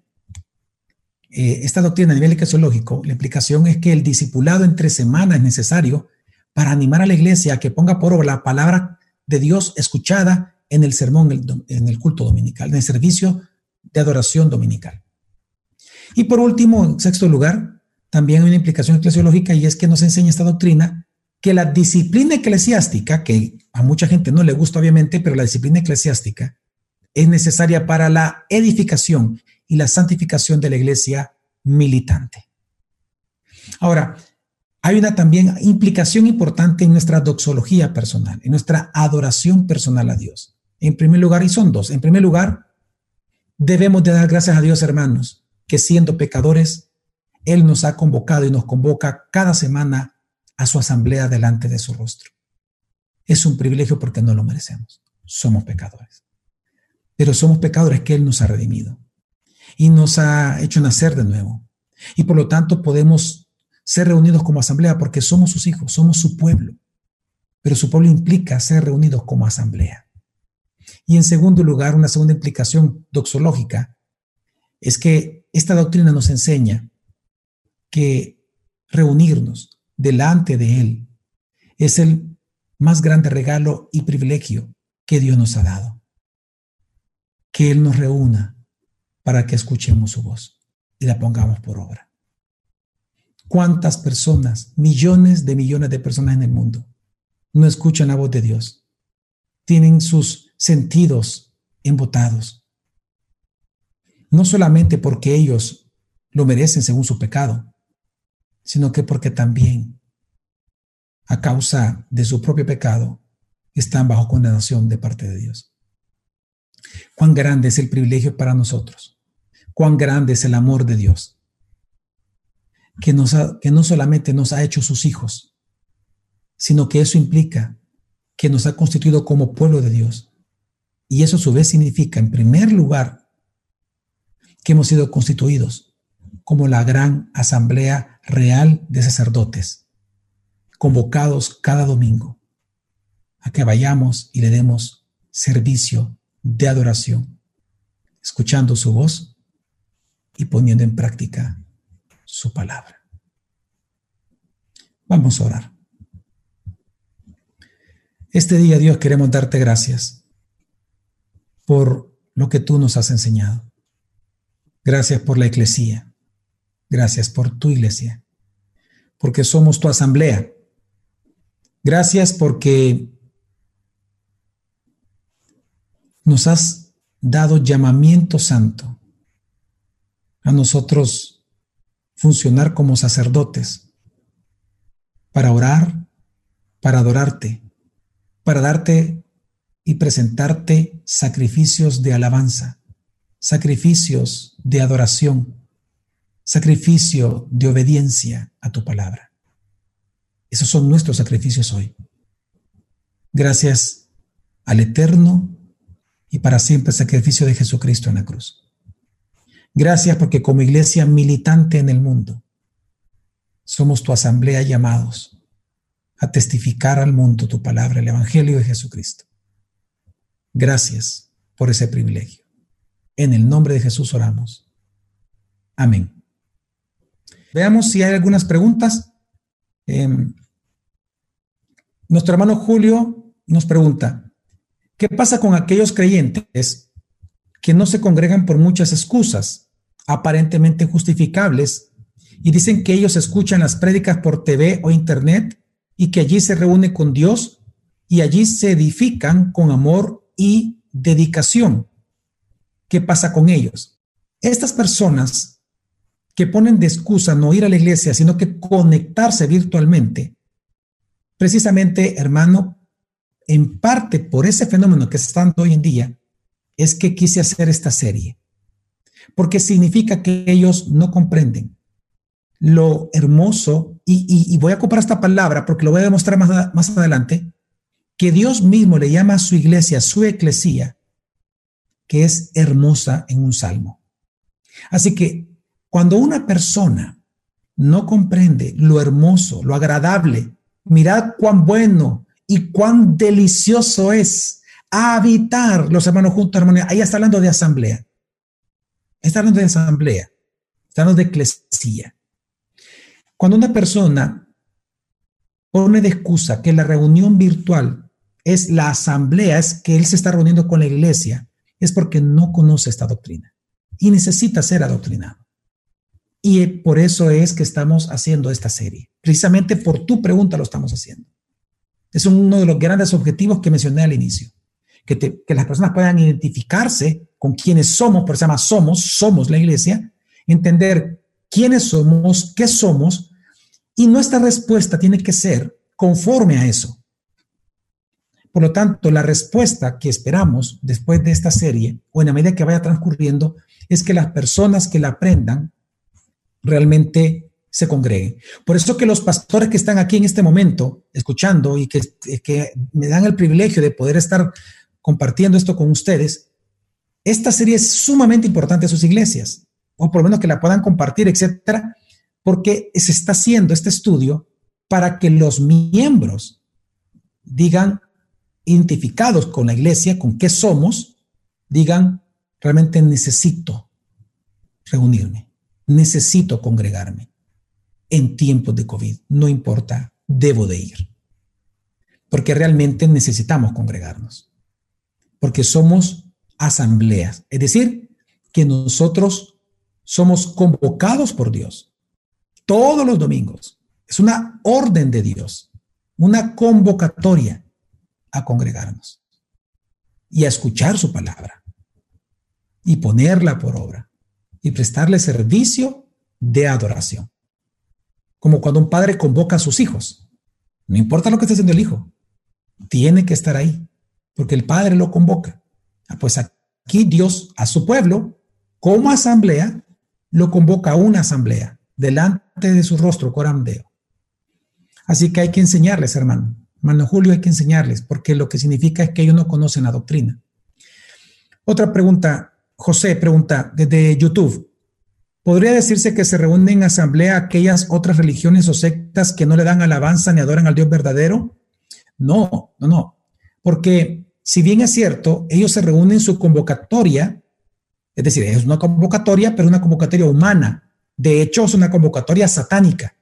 eh, esta doctrina a nivel eclesiológico, la implicación es que el discipulado entre semanas es necesario para animar a la iglesia a que ponga por obra la palabra de Dios escuchada en el sermón, en el culto dominical, en el servicio de adoración dominical. Y por último, en sexto lugar, también hay una implicación eclesiológica y es que nos enseña esta doctrina que la disciplina eclesiástica, que a mucha gente no le gusta obviamente, pero la disciplina eclesiástica es necesaria para la edificación y la santificación de la iglesia militante. Ahora, hay una también implicación importante en nuestra doxología personal, en nuestra adoración personal a Dios. En primer lugar, y son dos. En primer lugar, debemos de dar gracias a Dios, hermanos, que siendo pecadores, Él nos ha convocado y nos convoca cada semana a su asamblea delante de su rostro. Es un privilegio porque no lo merecemos. Somos pecadores. Pero somos pecadores que Él nos ha redimido y nos ha hecho nacer de nuevo. Y por lo tanto podemos ser reunidos como asamblea porque somos sus hijos, somos su pueblo. Pero su pueblo implica ser reunidos como asamblea. Y en segundo lugar, una segunda implicación doxológica es que esta doctrina nos enseña que reunirnos, delante de Él. Es el más grande regalo y privilegio que Dios nos ha dado. Que Él nos reúna para que escuchemos su voz y la pongamos por obra. ¿Cuántas personas, millones de millones de personas en el mundo, no escuchan la voz de Dios? Tienen sus sentidos embotados. No solamente porque ellos lo merecen según su pecado, sino que porque también, a causa de su propio pecado, están bajo condenación de parte de Dios. Cuán grande es el privilegio para nosotros, cuán grande es el amor de Dios, que, nos que no solamente nos ha hecho sus hijos, sino que eso implica que nos ha constituido como pueblo de Dios. Y eso a su vez significa, en primer lugar, que hemos sido constituidos como la gran asamblea real de sacerdotes, convocados cada domingo a que vayamos y le demos servicio de adoración, escuchando su voz y poniendo en práctica su palabra. Vamos a orar. Este día, Dios, queremos darte gracias por lo que tú nos has enseñado. Gracias por la eclesía. Gracias por tu iglesia, porque somos tu asamblea. Gracias porque nos has dado llamamiento santo a nosotros funcionar como sacerdotes para orar, para adorarte, para darte y presentarte sacrificios de alabanza, sacrificios de adoración sacrificio de obediencia a tu palabra. Esos son nuestros sacrificios hoy. Gracias al eterno y para siempre sacrificio de Jesucristo en la cruz. Gracias porque como iglesia militante en el mundo, somos tu asamblea llamados a testificar al mundo tu palabra, el Evangelio de Jesucristo. Gracias por ese privilegio. En el nombre de Jesús oramos. Amén. Veamos si hay algunas preguntas. Em, nuestro hermano Julio nos pregunta, ¿qué pasa con aquellos creyentes que no se congregan por muchas excusas, aparentemente justificables, y dicen que ellos escuchan las prédicas por TV o Internet y que allí se reúnen con Dios y allí se edifican con amor y dedicación? ¿Qué pasa con ellos? Estas personas que ponen de excusa no ir a la iglesia, sino que conectarse virtualmente, precisamente, hermano, en parte por ese fenómeno que se está dando hoy en día, es que quise hacer esta serie, porque significa que ellos no comprenden lo hermoso, y, voy a ocupar esta palabra porque lo voy a demostrar más, más adelante, que Dios mismo le llama a su iglesia, su eclesía, que es hermosa en un salmo. Así que cuando una persona no comprende lo hermoso, lo agradable, mirad cuán bueno y cuán delicioso es habitar los hermanos juntos, armonía. Ahí está hablando de asamblea. Está hablando de asamblea. Está hablando de eclesía. Cuando una persona pone de excusa que la reunión virtual es la asamblea, es que él se está reuniendo con la iglesia, es porque no conoce esta doctrina y necesita ser adoctrinado. Y por eso es que estamos haciendo esta serie. Precisamente por tu pregunta lo estamos haciendo. Es uno de los grandes objetivos que mencioné al inicio que, las personas puedan identificarse con quienes somos, por eso se llama somos, somos la iglesia, entender quiénes somos, qué somos, y nuestra respuesta tiene que ser conforme a eso. Por lo tanto, la respuesta que esperamos después de esta serie, o en la medida que vaya transcurriendo, es que las personas que la aprendan realmente se congreguen. Por eso que los pastores que están aquí en este momento, escuchando y que, que me dan el privilegio de poder estar compartiendo esto con ustedes, esta serie es sumamente importante a sus iglesias, o por lo menos que la puedan compartir, etcétera, porque se está haciendo este estudio para que los miembros digan, identificados con la iglesia, con qué somos, digan, realmente necesito reunirme, necesito congregarme en tiempos de COVID, no importa, debo de ir, porque realmente necesitamos congregarnos. Porque somos asambleas, es decir, que nosotros somos convocados por Dios todos los domingos. Es una orden de Dios, una convocatoria a congregarnos y a escuchar su palabra y ponerla por obra y prestarle servicio de adoración. Como cuando un padre convoca a sus hijos. No importa lo que esté haciendo el hijo, tiene que estar ahí porque el Padre lo convoca. Ah, pues aquí Dios a su pueblo, como asamblea, lo convoca a una asamblea, delante de su rostro, corandeo. Así que hay que enseñarles, hermano. Hermano Julio, hay que enseñarles, porque lo que significa es que ellos no conocen la doctrina. Otra pregunta, José pregunta desde YouTube. ¿Podría decirse que se reúnen en asamblea aquellas otras religiones o sectas que no le dan alabanza ni adoran al Dios verdadero? No, no, no. Porque si bien es cierto, ellos se reúnen en su convocatoria, es decir, es una convocatoria, pero una convocatoria humana. De hecho, es una convocatoria satánica,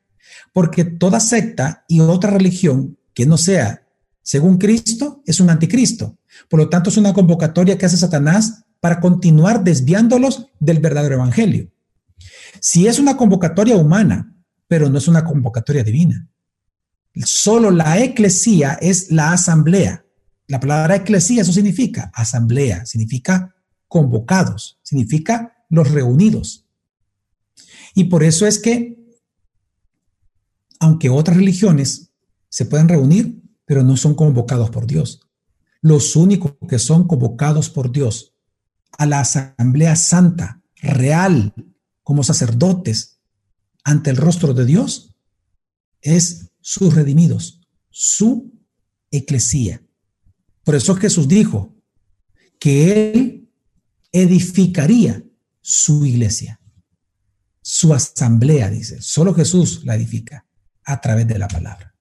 porque toda secta y otra religión que no sea según Cristo es un anticristo. Por lo tanto, es una convocatoria que hace Satanás para continuar desviándolos del verdadero evangelio. Si es una convocatoria humana, pero no es una convocatoria divina. Solo la eclesía es la asamblea la palabra eclesía, eso significa asamblea, significa convocados, significa los reunidos. Y por eso es que, aunque otras religiones se pueden reunir, pero no son convocados por Dios, los únicos que son convocados por Dios a la asamblea santa, real, como sacerdotes, ante el rostro de Dios, es sus redimidos, su eclesía. Por eso Jesús dijo que Él edificaría su iglesia, su asamblea, dice. Solo Jesús la edifica a través de la palabra.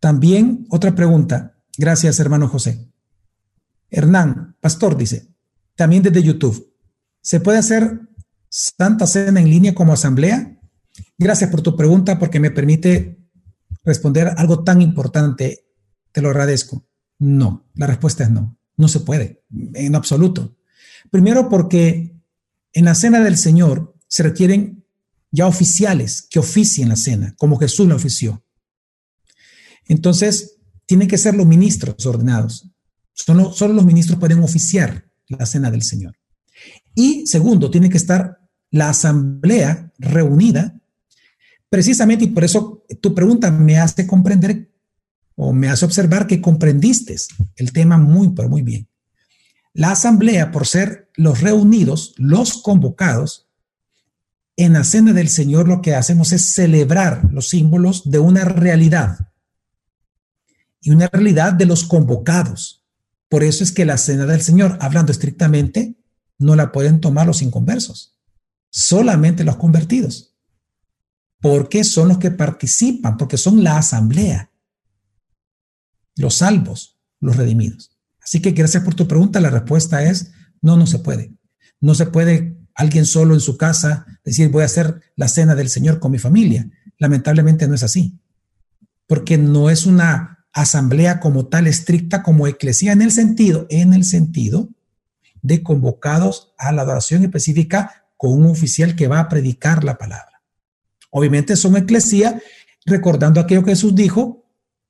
También otra pregunta. Gracias, hermano José. Hernán, pastor, dice, también desde YouTube, ¿se puede hacer Santa Cena en línea como asamblea? Gracias por tu pregunta porque me permite responder algo tan importante. Te lo agradezco. No, la respuesta es no. No se puede, en absoluto. Primero porque en la cena del Señor se requieren ya oficiales que oficien la cena, como Jesús la ofició. Entonces, tienen que ser los ministros ordenados. Solo, los ministros pueden oficiar la cena del Señor. Y segundo, tiene que estar la asamblea reunida, precisamente, y por eso tu pregunta me hace comprender o me hace observar que comprendiste el tema muy, pero muy bien. La asamblea, por ser los reunidos, los convocados, en la cena del Señor lo que hacemos es celebrar los símbolos de una realidad y una realidad de los convocados. Por eso es que la cena del Señor, hablando estrictamente, no la pueden tomar los inconversos, solamente los convertidos, porque son los que participan, porque son la asamblea, los salvos, los redimidos. Así que gracias por tu pregunta, la respuesta es no, no se puede. No se puede alguien solo en su casa decir voy a hacer la cena del Señor con mi familia. Lamentablemente no es así, porque no es una asamblea como tal estricta como eclesía en el sentido, en el sentido de convocados a la adoración específica con un oficial que va a predicar la palabra. Obviamente son eclesía, recordando aquello que Jesús dijo,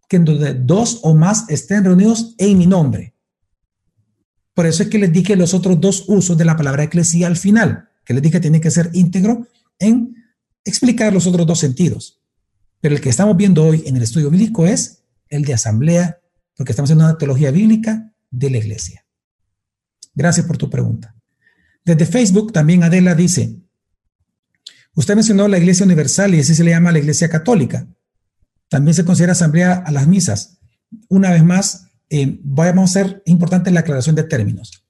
que en donde dos o más estén reunidos en mi nombre. Por eso es que les dije los otros dos usos de la palabra eclesía al final, que les dije tiene que ser íntegro en explicar los otros dos sentidos. Pero el que estamos viendo hoy en el estudio bíblico es el de asamblea, porque estamos en una teología bíblica de la iglesia. Gracias por tu pregunta. Desde Facebook también Adela dice, usted mencionó la Iglesia Universal y así se le llama la Iglesia Católica. También se considera asamblea a las misas. Una vez más, eh, vamos a hacer importante la aclaración de términos.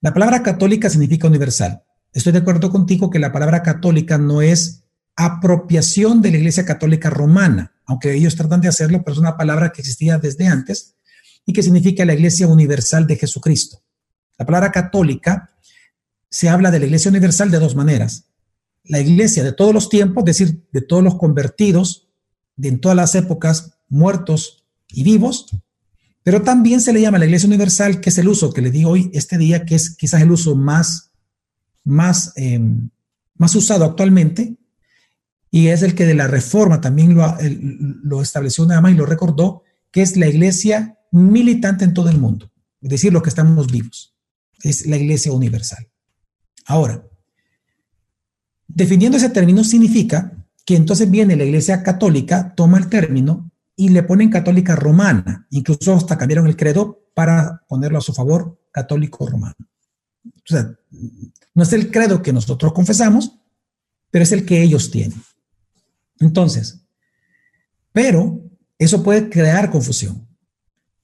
La palabra católica significa universal. Estoy de acuerdo contigo que la palabra católica no es apropiación de la Iglesia Católica Romana, aunque ellos tratan de hacerlo, pero es una palabra que existía desde antes y que significa la Iglesia Universal de Jesucristo. La palabra católica se habla de la Iglesia Universal de dos maneras. La Iglesia de todos los tiempos, es decir, de todos los convertidos, de en todas las épocas, muertos y vivos, pero también se le llama la Iglesia Universal, que es el uso que le di hoy, este día, que es quizás el uso más, más, em, más usado actualmente, y es el que de la Reforma también lo, lo estableció nada más y lo recordó, que es la Iglesia militante en todo el mundo, es decir, los que estamos vivos es la Iglesia Universal. Ahora, definiendo ese término significa que entonces viene la Iglesia Católica, toma el término y le ponen católica romana, incluso hasta cambiaron el credo para ponerlo a su favor, católico romano. O sea, no es el credo que nosotros confesamos, pero es el que ellos tienen. Entonces, pero eso puede crear confusión.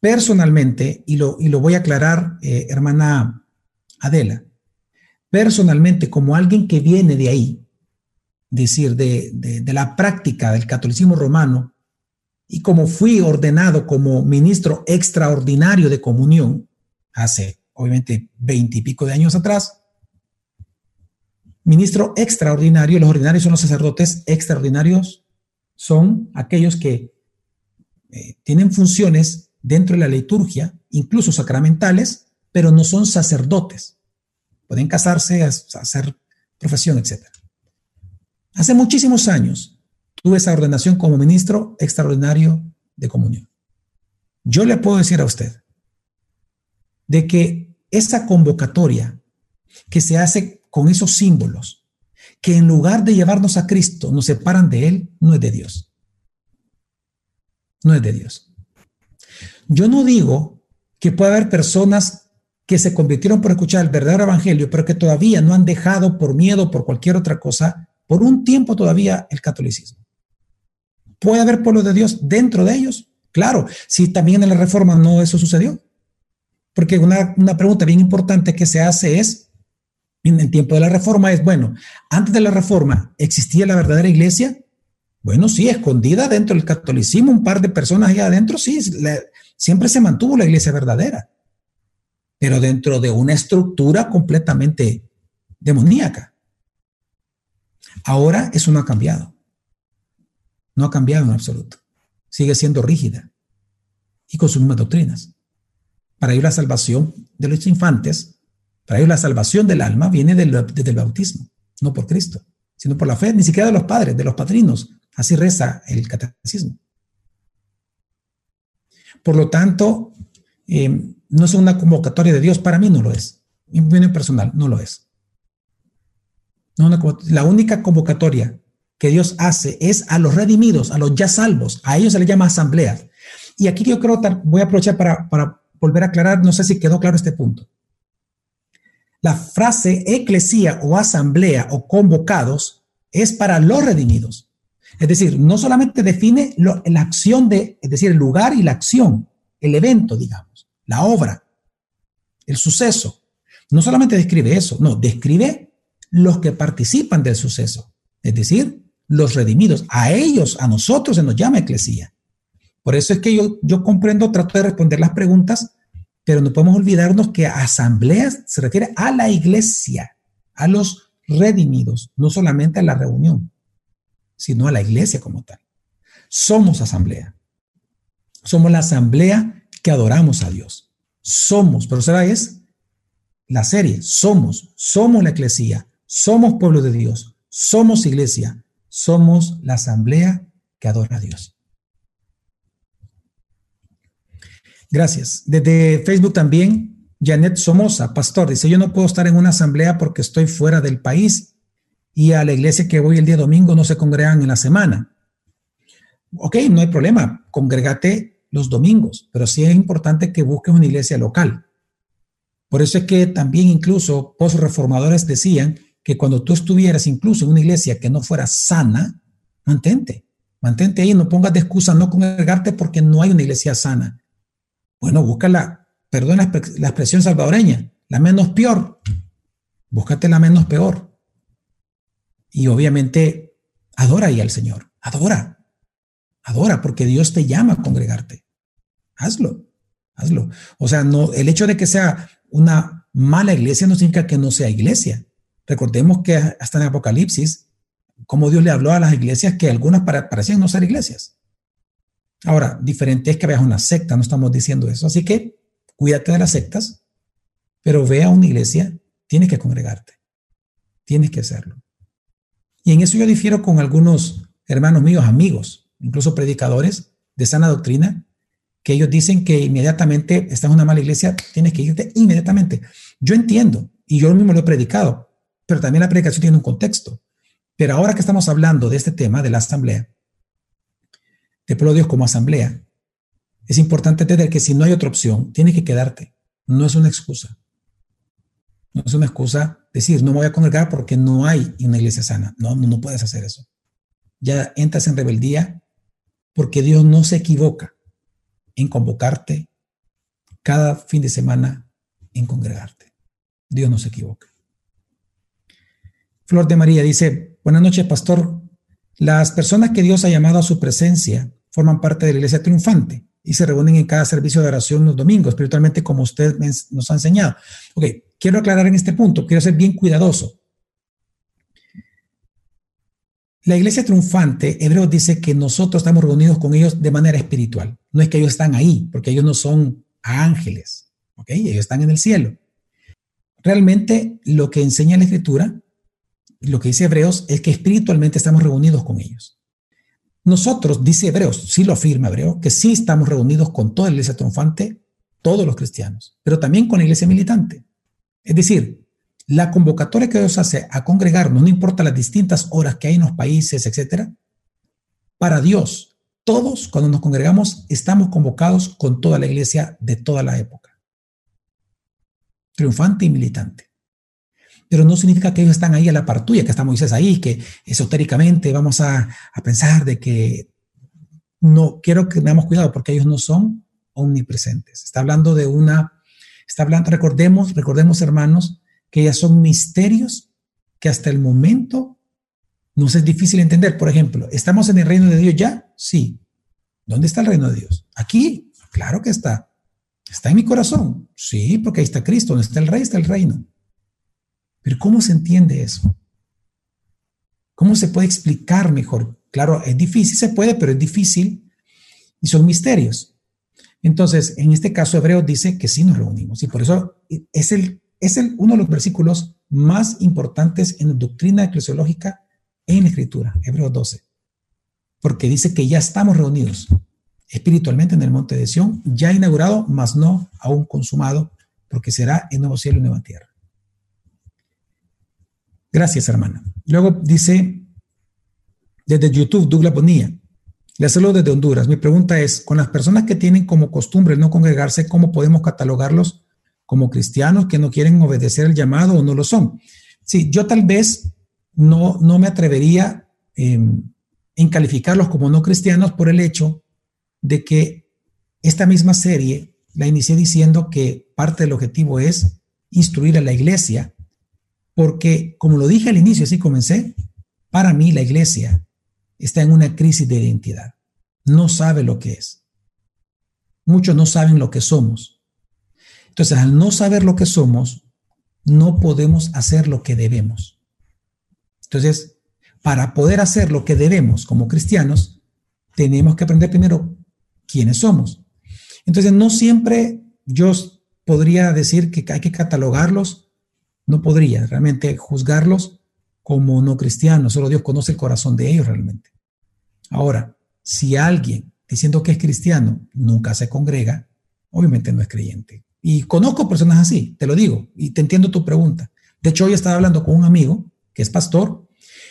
Personalmente, y lo, y lo voy a aclarar, eh, hermana Adela, personalmente, como alguien que viene de ahí, decir, de, la práctica del catolicismo romano, y como fui ordenado como ministro extraordinario de comunión hace, obviamente, veinte y pico de años atrás, ministro extraordinario, los ordinarios son los sacerdotes, extraordinarios son aquellos que eh, tienen funciones dentro de la liturgia, incluso sacramentales, pero no son sacerdotes. Pueden casarse, hacer profesión, etc. Hace muchísimos años tuve esa ordenación como ministro extraordinario de comunión. Yo le puedo decir a usted de que esa convocatoria que se hace con esos símbolos, que en lugar de llevarnos a Cristo nos separan de Él, no es de Dios. No es de Dios. Yo no digo que pueda haber personas que se convirtieron por escuchar el verdadero evangelio, pero que todavía no han dejado por miedo, por cualquier otra cosa, por un tiempo todavía el catolicismo. ¿Puede haber pueblo de Dios dentro de ellos? Claro, si también en la reforma no eso sucedió. Porque una, una pregunta bien importante que se hace es, en el tiempo de la reforma, es, bueno, antes de la reforma, ¿existía la verdadera iglesia? Bueno, sí, escondida dentro del catolicismo, un par de personas allá adentro, sí, siempre se mantuvo la iglesia verdadera, pero dentro de una estructura completamente demoníaca. Ahora eso no ha cambiado. No ha cambiado en absoluto. Sigue siendo rígida y con sus mismas doctrinas. Para ellos la salvación de los infantes, para ellos la salvación del alma viene desde el bautismo, no por Cristo, sino por la fe, ni siquiera de los padres, de los padrinos. Así reza el catecismo. Por lo tanto, eh, no es una convocatoria de Dios, para mí no lo es. Mi opinión personal, no lo es. la única convocatoria que Dios hace es a los redimidos, a los ya salvos. A ellos se les llama asamblea. Y aquí yo creo, voy a aprovechar para volver a aclarar, no sé si quedó claro este punto. La frase eclesía o asamblea o convocados es para los redimidos. Es decir, no solamente define la acción de, es decir, el lugar y la acción, el evento, digamos, la obra, el suceso. No solamente describe eso, no, describe los que participan del suceso, es decir, los redimidos. A ellos, a nosotros se nos llama eclesía. Por eso es que yo, yo comprendo, trato de responder las preguntas, pero no podemos olvidarnos que asambleas se refiere a la iglesia, a los redimidos, no solamente a la reunión sino a la iglesia como tal. Somos asamblea. Somos la asamblea que adoramos a Dios. Somos, pero será es la serie, somos, somos la iglesia, somos pueblo de Dios, somos iglesia, somos la asamblea que adora a Dios. Gracias. Desde Facebook también, Janet Somoza, pastor, dice, yo no puedo estar en una asamblea porque estoy fuera del país y a la iglesia que voy el día domingo no se congregan en la semana. Ok, no hay problema, congregate los domingos, pero sí es importante que busques una iglesia local. Por eso es que también incluso post-reformadores decían que cuando tú estuvieras incluso en una iglesia que no fuera sana, mantente, mantente ahí, no pongas de excusa no congregarte porque no hay una iglesia sana. Bueno, busca la, perdón la, la expresión salvadoreña, la menos peor. Búscate la menos peor. Y obviamente adora ahí al Señor, adora, adora, porque Dios te llama a congregarte. Hazlo, hazlo. O sea, no, el hecho de que sea una mala iglesia no significa que no sea iglesia. Recordemos que hasta en Apocalipsis, como Dios le habló a las iglesias que algunas parecían no ser iglesias. Ahora, diferente es que veas una secta, no estamos diciendo eso. Así que cuídate de las sectas, pero ve a una iglesia, tienes que congregarte, tienes que hacerlo. Y en eso yo difiero con algunos hermanos míos, amigos, incluso predicadores de sana doctrina, que ellos dicen que inmediatamente estás en una mala iglesia, tienes que irte inmediatamente. Yo entiendo, y yo mismo lo he predicado, pero también la predicación tiene un contexto. Pero ahora que estamos hablando de este tema de la asamblea, de pueblo de Dios como asamblea, es importante entender que si no hay otra opción, tienes que quedarte. No es una excusa. No es una excusa decir, no me voy a congregar porque no hay una iglesia sana. No, no, no puedes hacer eso. Ya entras en rebeldía porque Dios no se equivoca en convocarte cada fin de semana en congregarte. Dios no se equivoca. Flor de María dice, buenas noches, pastor. Las personas que Dios ha llamado a su presencia forman parte de la iglesia triunfante y se reúnen en cada servicio de oración los domingos, espiritualmente como usted nos ha enseñado. Ok, quiero aclarar en este punto, quiero ser bien cuidadoso. La iglesia triunfante, Hebreo dice que nosotros estamos reunidos con ellos de manera espiritual. No es que ellos están ahí, porque ellos no son ángeles, ¿ok? Ellos están en el cielo. Realmente lo que enseña la escritura, lo que dice Hebreos, es que espiritualmente estamos reunidos con ellos. Nosotros, dice Hebreos, sí lo afirma Hebreo, que sí estamos reunidos con toda la iglesia triunfante, todos los cristianos, pero también con la iglesia militante. Es decir, la convocatoria que Dios hace a congregarnos, no importa las distintas horas que hay en los países, etcétera, para Dios, todos cuando nos congregamos estamos convocados con toda la iglesia de toda la época, triunfante y militante. Pero no significa que ellos están ahí a la par tuya, que está Moisés ahí, que esotéricamente vamos a, a pensar de que no, quiero que tengamos cuidado porque ellos no son omnipresentes. Está hablando de una Está hablando, recordemos, recordemos hermanos, que ya son misterios que hasta el momento nos es difícil entender. Por ejemplo, ¿estamos en el reino de Dios ya? Sí. ¿Dónde está el reino de Dios? Aquí. Claro que está. ¿Está en mi corazón? Sí, porque ahí está Cristo. Donde está el rey, está el reino. Pero ¿cómo se entiende eso? ¿Cómo se puede explicar mejor? Claro, es difícil, se puede, pero es difícil y son misterios. Entonces, en este caso, Hebreos dice que sí nos reunimos y por eso es, el, es el, uno de los versículos más importantes en doctrina eclesiológica en la Escritura, Hebreos 12, porque dice que ya estamos reunidos espiritualmente en el monte de Sión, ya inaugurado, mas no aún consumado, porque será en nuevo cielo y nueva tierra. Gracias, hermana. Luego dice, desde YouTube, Douglas Bonilla, le saludo desde Honduras. Mi pregunta es, con las personas que tienen como costumbre no congregarse, ¿cómo podemos catalogarlos como cristianos que no quieren obedecer el llamado o no lo son? Sí, yo tal vez no, no me atrevería em, en calificarlos como no cristianos por el hecho de que esta misma serie la inicié diciendo que parte del objetivo es instruir a la iglesia, porque como lo dije al inicio, así comencé, para mí la iglesia está en una crisis de identidad. No sabe lo que es. Muchos no saben lo que somos. Entonces, al no saber lo que somos, no podemos hacer lo que debemos. Entonces, para poder hacer lo que debemos como cristianos, tenemos que aprender primero quiénes somos. Entonces, no siempre yo podría decir que hay que catalogarlos, no podría realmente juzgarlos como no cristianos, solo Dios conoce el corazón de ellos realmente. Ahora, si alguien diciendo que es cristiano nunca se congrega, obviamente no es creyente. Y conozco personas así, te lo digo, y te entiendo tu pregunta. De hecho, hoy estaba hablando con un amigo que es pastor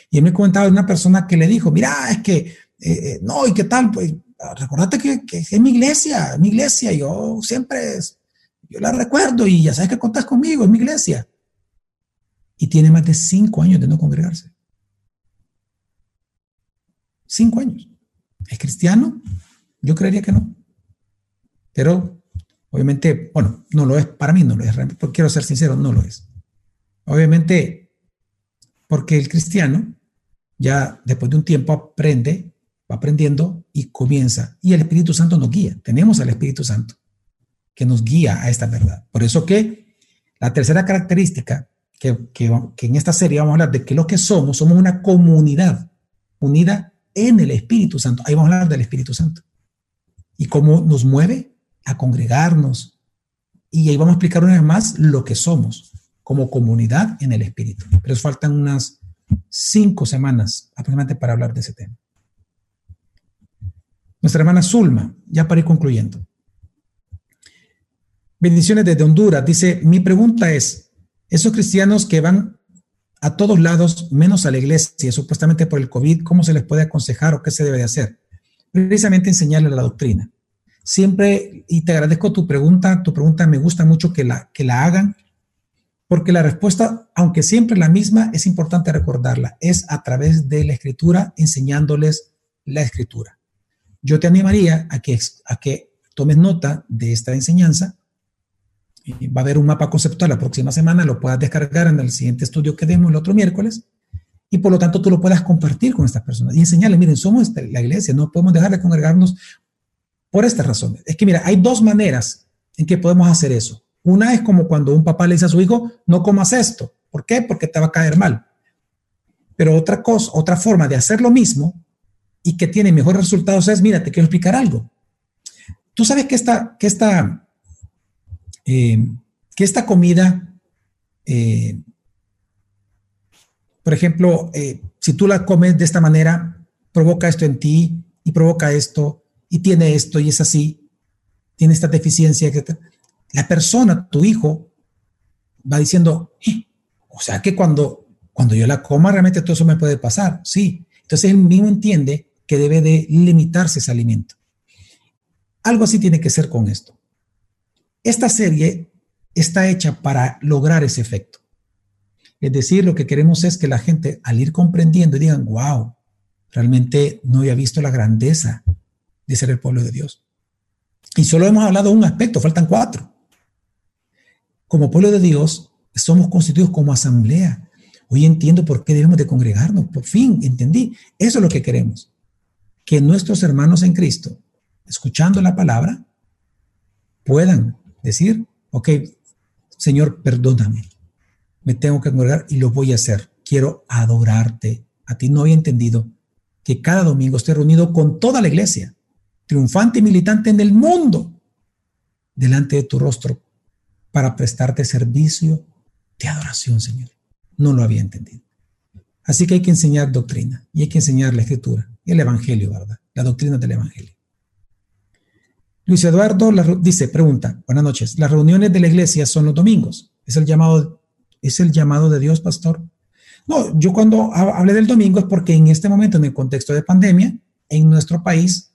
y él me comentaba de una persona que le dijo, mira, es que, eh, eh, no, ¿y qué tal? Pues recordate que, es mi iglesia, mi iglesia, yo siempre, yo la recuerdo y ya sabes que contás conmigo, es mi iglesia. Y tiene más de cinco años de no congregarse. Cinco años. ¿Es cristiano? Yo creería que no. Pero, obviamente, bueno, no lo es, para mí no lo es, quiero ser sincero, no lo es. Obviamente, porque el cristiano ya después de un tiempo aprende va aprendiendo y comienza. Y el Espíritu Santo nos guía. Tenemos al Espíritu Santo que nos guía a esta verdad. Por eso que la tercera característica que, en esta serie vamos a hablar de que lo que somos, somos una comunidad unida en el Espíritu Santo. Ahí vamos a hablar del Espíritu Santo. Y cómo nos mueve a congregarnos. Y ahí vamos a explicar una vez más lo que somos como comunidad en el Espíritu. Pero faltan unas cinco semanas aproximadamente para hablar de ese tema. Nuestra hermana Zulma, ya para ir concluyendo. Bendiciones desde Honduras. Dice, mi pregunta es, esos cristianos que van a todos lados, menos a la iglesia, supuestamente por el COVID, ¿cómo se les puede aconsejar o qué se debe de hacer? Precisamente enseñarles la doctrina. Siempre, y te agradezco tu pregunta, tu pregunta me gusta mucho que la, que la hagan, porque la respuesta, aunque siempre la misma, es importante recordarla, es a través de la escritura, enseñándoles la escritura yo te animaría a que, a que tomes nota de esta enseñanza. Va a haber un mapa conceptual la próxima semana, lo puedas descargar en el siguiente estudio que demos el otro miércoles y por lo tanto tú lo puedas compartir con estas personas y enseñarles, miren, somos la iglesia, no podemos dejar de congregarnos por estas razones. Es que mira, hay dos maneras en que podemos hacer eso. Una es como cuando un papá le dice a su hijo, no comas esto. ¿Por qué? Porque te va a caer mal. Pero otra cosa, otra forma de hacer lo mismo y que tiene mejores resultados es, mira, te quiero explicar algo. Tú sabes que esta, que esta, eh, que esta comida, eh, por ejemplo, eh, si tú la comes de esta manera, provoca esto en ti y provoca esto y tiene esto y es así, tiene esta deficiencia, etc. La persona, tu hijo, va diciendo, o sea que cuando, cuando yo la coma realmente todo eso me puede pasar, sí. Entonces él mismo entiende que debe de limitarse ese alimento. Algo así tiene que ser con esto. Esta serie está hecha para lograr ese efecto. Es decir, lo que queremos es que la gente al ir comprendiendo digan, wow, realmente no había visto la grandeza de ser el pueblo de Dios. Y solo hemos hablado de un aspecto, faltan cuatro. como pueblo de Dios, somos constituidos como asamblea. Hoy entiendo por qué debemos de congregarnos. Por fin, entendí. Eso es lo que queremos. Que nuestros hermanos en Cristo, escuchando la palabra, puedan decir, ok, Señor, perdóname. Me tengo que congregar y lo voy a hacer. Quiero adorarte. A ti no había entendido que cada domingo esté reunido con toda la iglesia, triunfante y militante en el mundo, delante de tu rostro para prestarte servicio de adoración, Señor. No lo había entendido. Así que hay que enseñar doctrina y hay que enseñar la escritura y el evangelio, ¿verdad? La doctrina del evangelio. Luis Eduardo dice, pregunta, buenas noches, las reuniones de la iglesia son los domingos. ¿Es el llamado, es el llamado de Dios, pastor? No, yo cuando hablé del domingo es porque en este momento, en el contexto de pandemia, en nuestro país,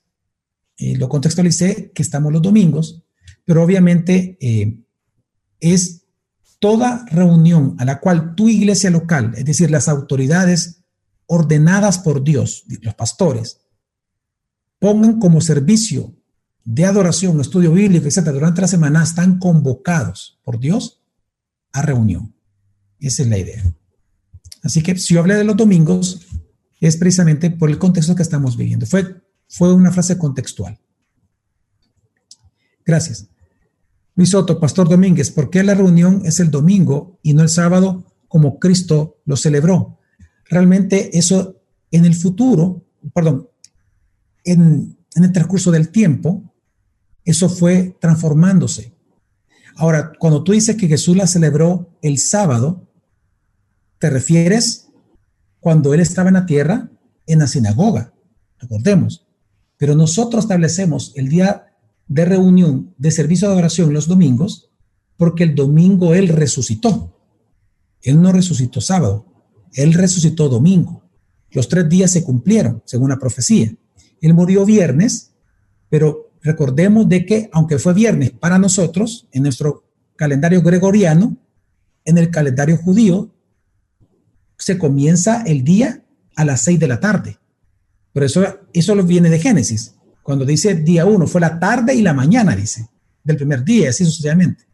eh, lo contextualicé que estamos los domingos, pero obviamente eh, es toda reunión a la cual tu iglesia local, es decir, las autoridades ordenadas por Dios, los pastores, pongan como servicio de adoración, estudio bíblico, etc., durante la semana, están convocados por Dios a reunión. Esa es la idea. Así que si yo hablé de los domingos, es precisamente por el contexto que estamos viviendo. Fue, fue una frase contextual. Gracias. Luis Soto, Pastor Domínguez, ¿por qué la reunión es el domingo y no el sábado como Cristo lo celebró? Realmente eso en el futuro, perdón, en, en el transcurso del tiempo, eso fue transformándose. Ahora, cuando tú dices que Jesús la celebró el sábado, te refieres cuando él estaba en la tierra, en la sinagoga, recordemos. Pero nosotros establecemos el día de reunión de servicio de adoración los domingos, porque el domingo Él resucitó. Él no resucitó sábado, Él resucitó domingo. Los tres días se cumplieron, según la profecía. Él murió viernes, pero recordemos de que, aunque fue viernes para nosotros, en nuestro calendario gregoriano, en el calendario judío, se comienza el día a las seis de la tarde. Pero eso, eso viene de Génesis. Cuando dice día uno, fue la tarde y la mañana, dice, del primer día, así sucesivamente.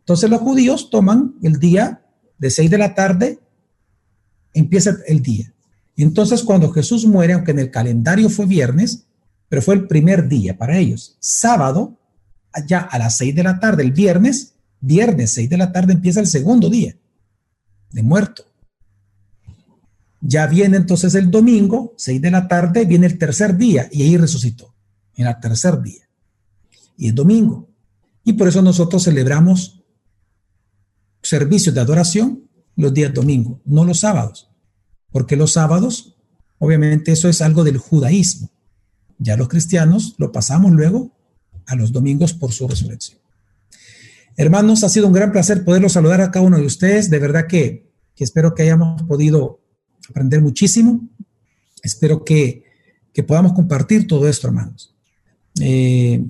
Entonces los judíos toman el día de 6 de la tarde, empieza el día. Entonces cuando Jesús muere, aunque en el calendario fue viernes, pero fue el primer día para ellos. Sábado, ya a las 6 de la tarde, el viernes, viernes 6 de la tarde empieza el segundo día de muerto. Ya viene entonces el domingo, 6 de la tarde, viene el tercer día y ahí resucitó en el tercer día. Y es domingo. Y por eso nosotros celebramos servicios de adoración los días domingo, no los sábados. Porque los sábados, obviamente eso es algo del judaísmo. Ya los cristianos lo pasamos luego a los domingos por su resurrección. Hermanos, ha sido un gran placer poderlos saludar a cada uno de ustedes. De verdad que, que espero que hayamos podido aprender muchísimo. Espero que, que podamos compartir todo esto, hermanos. Eh,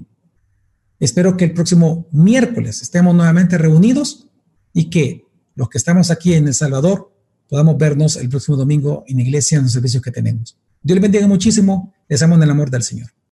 espero que el próximo miércoles estemos nuevamente reunidos y que los que estamos aquí en El Salvador podamos vernos el próximo domingo en la iglesia en los servicios que tenemos. Dios les bendiga muchísimo. Les amo en el amor del Señor.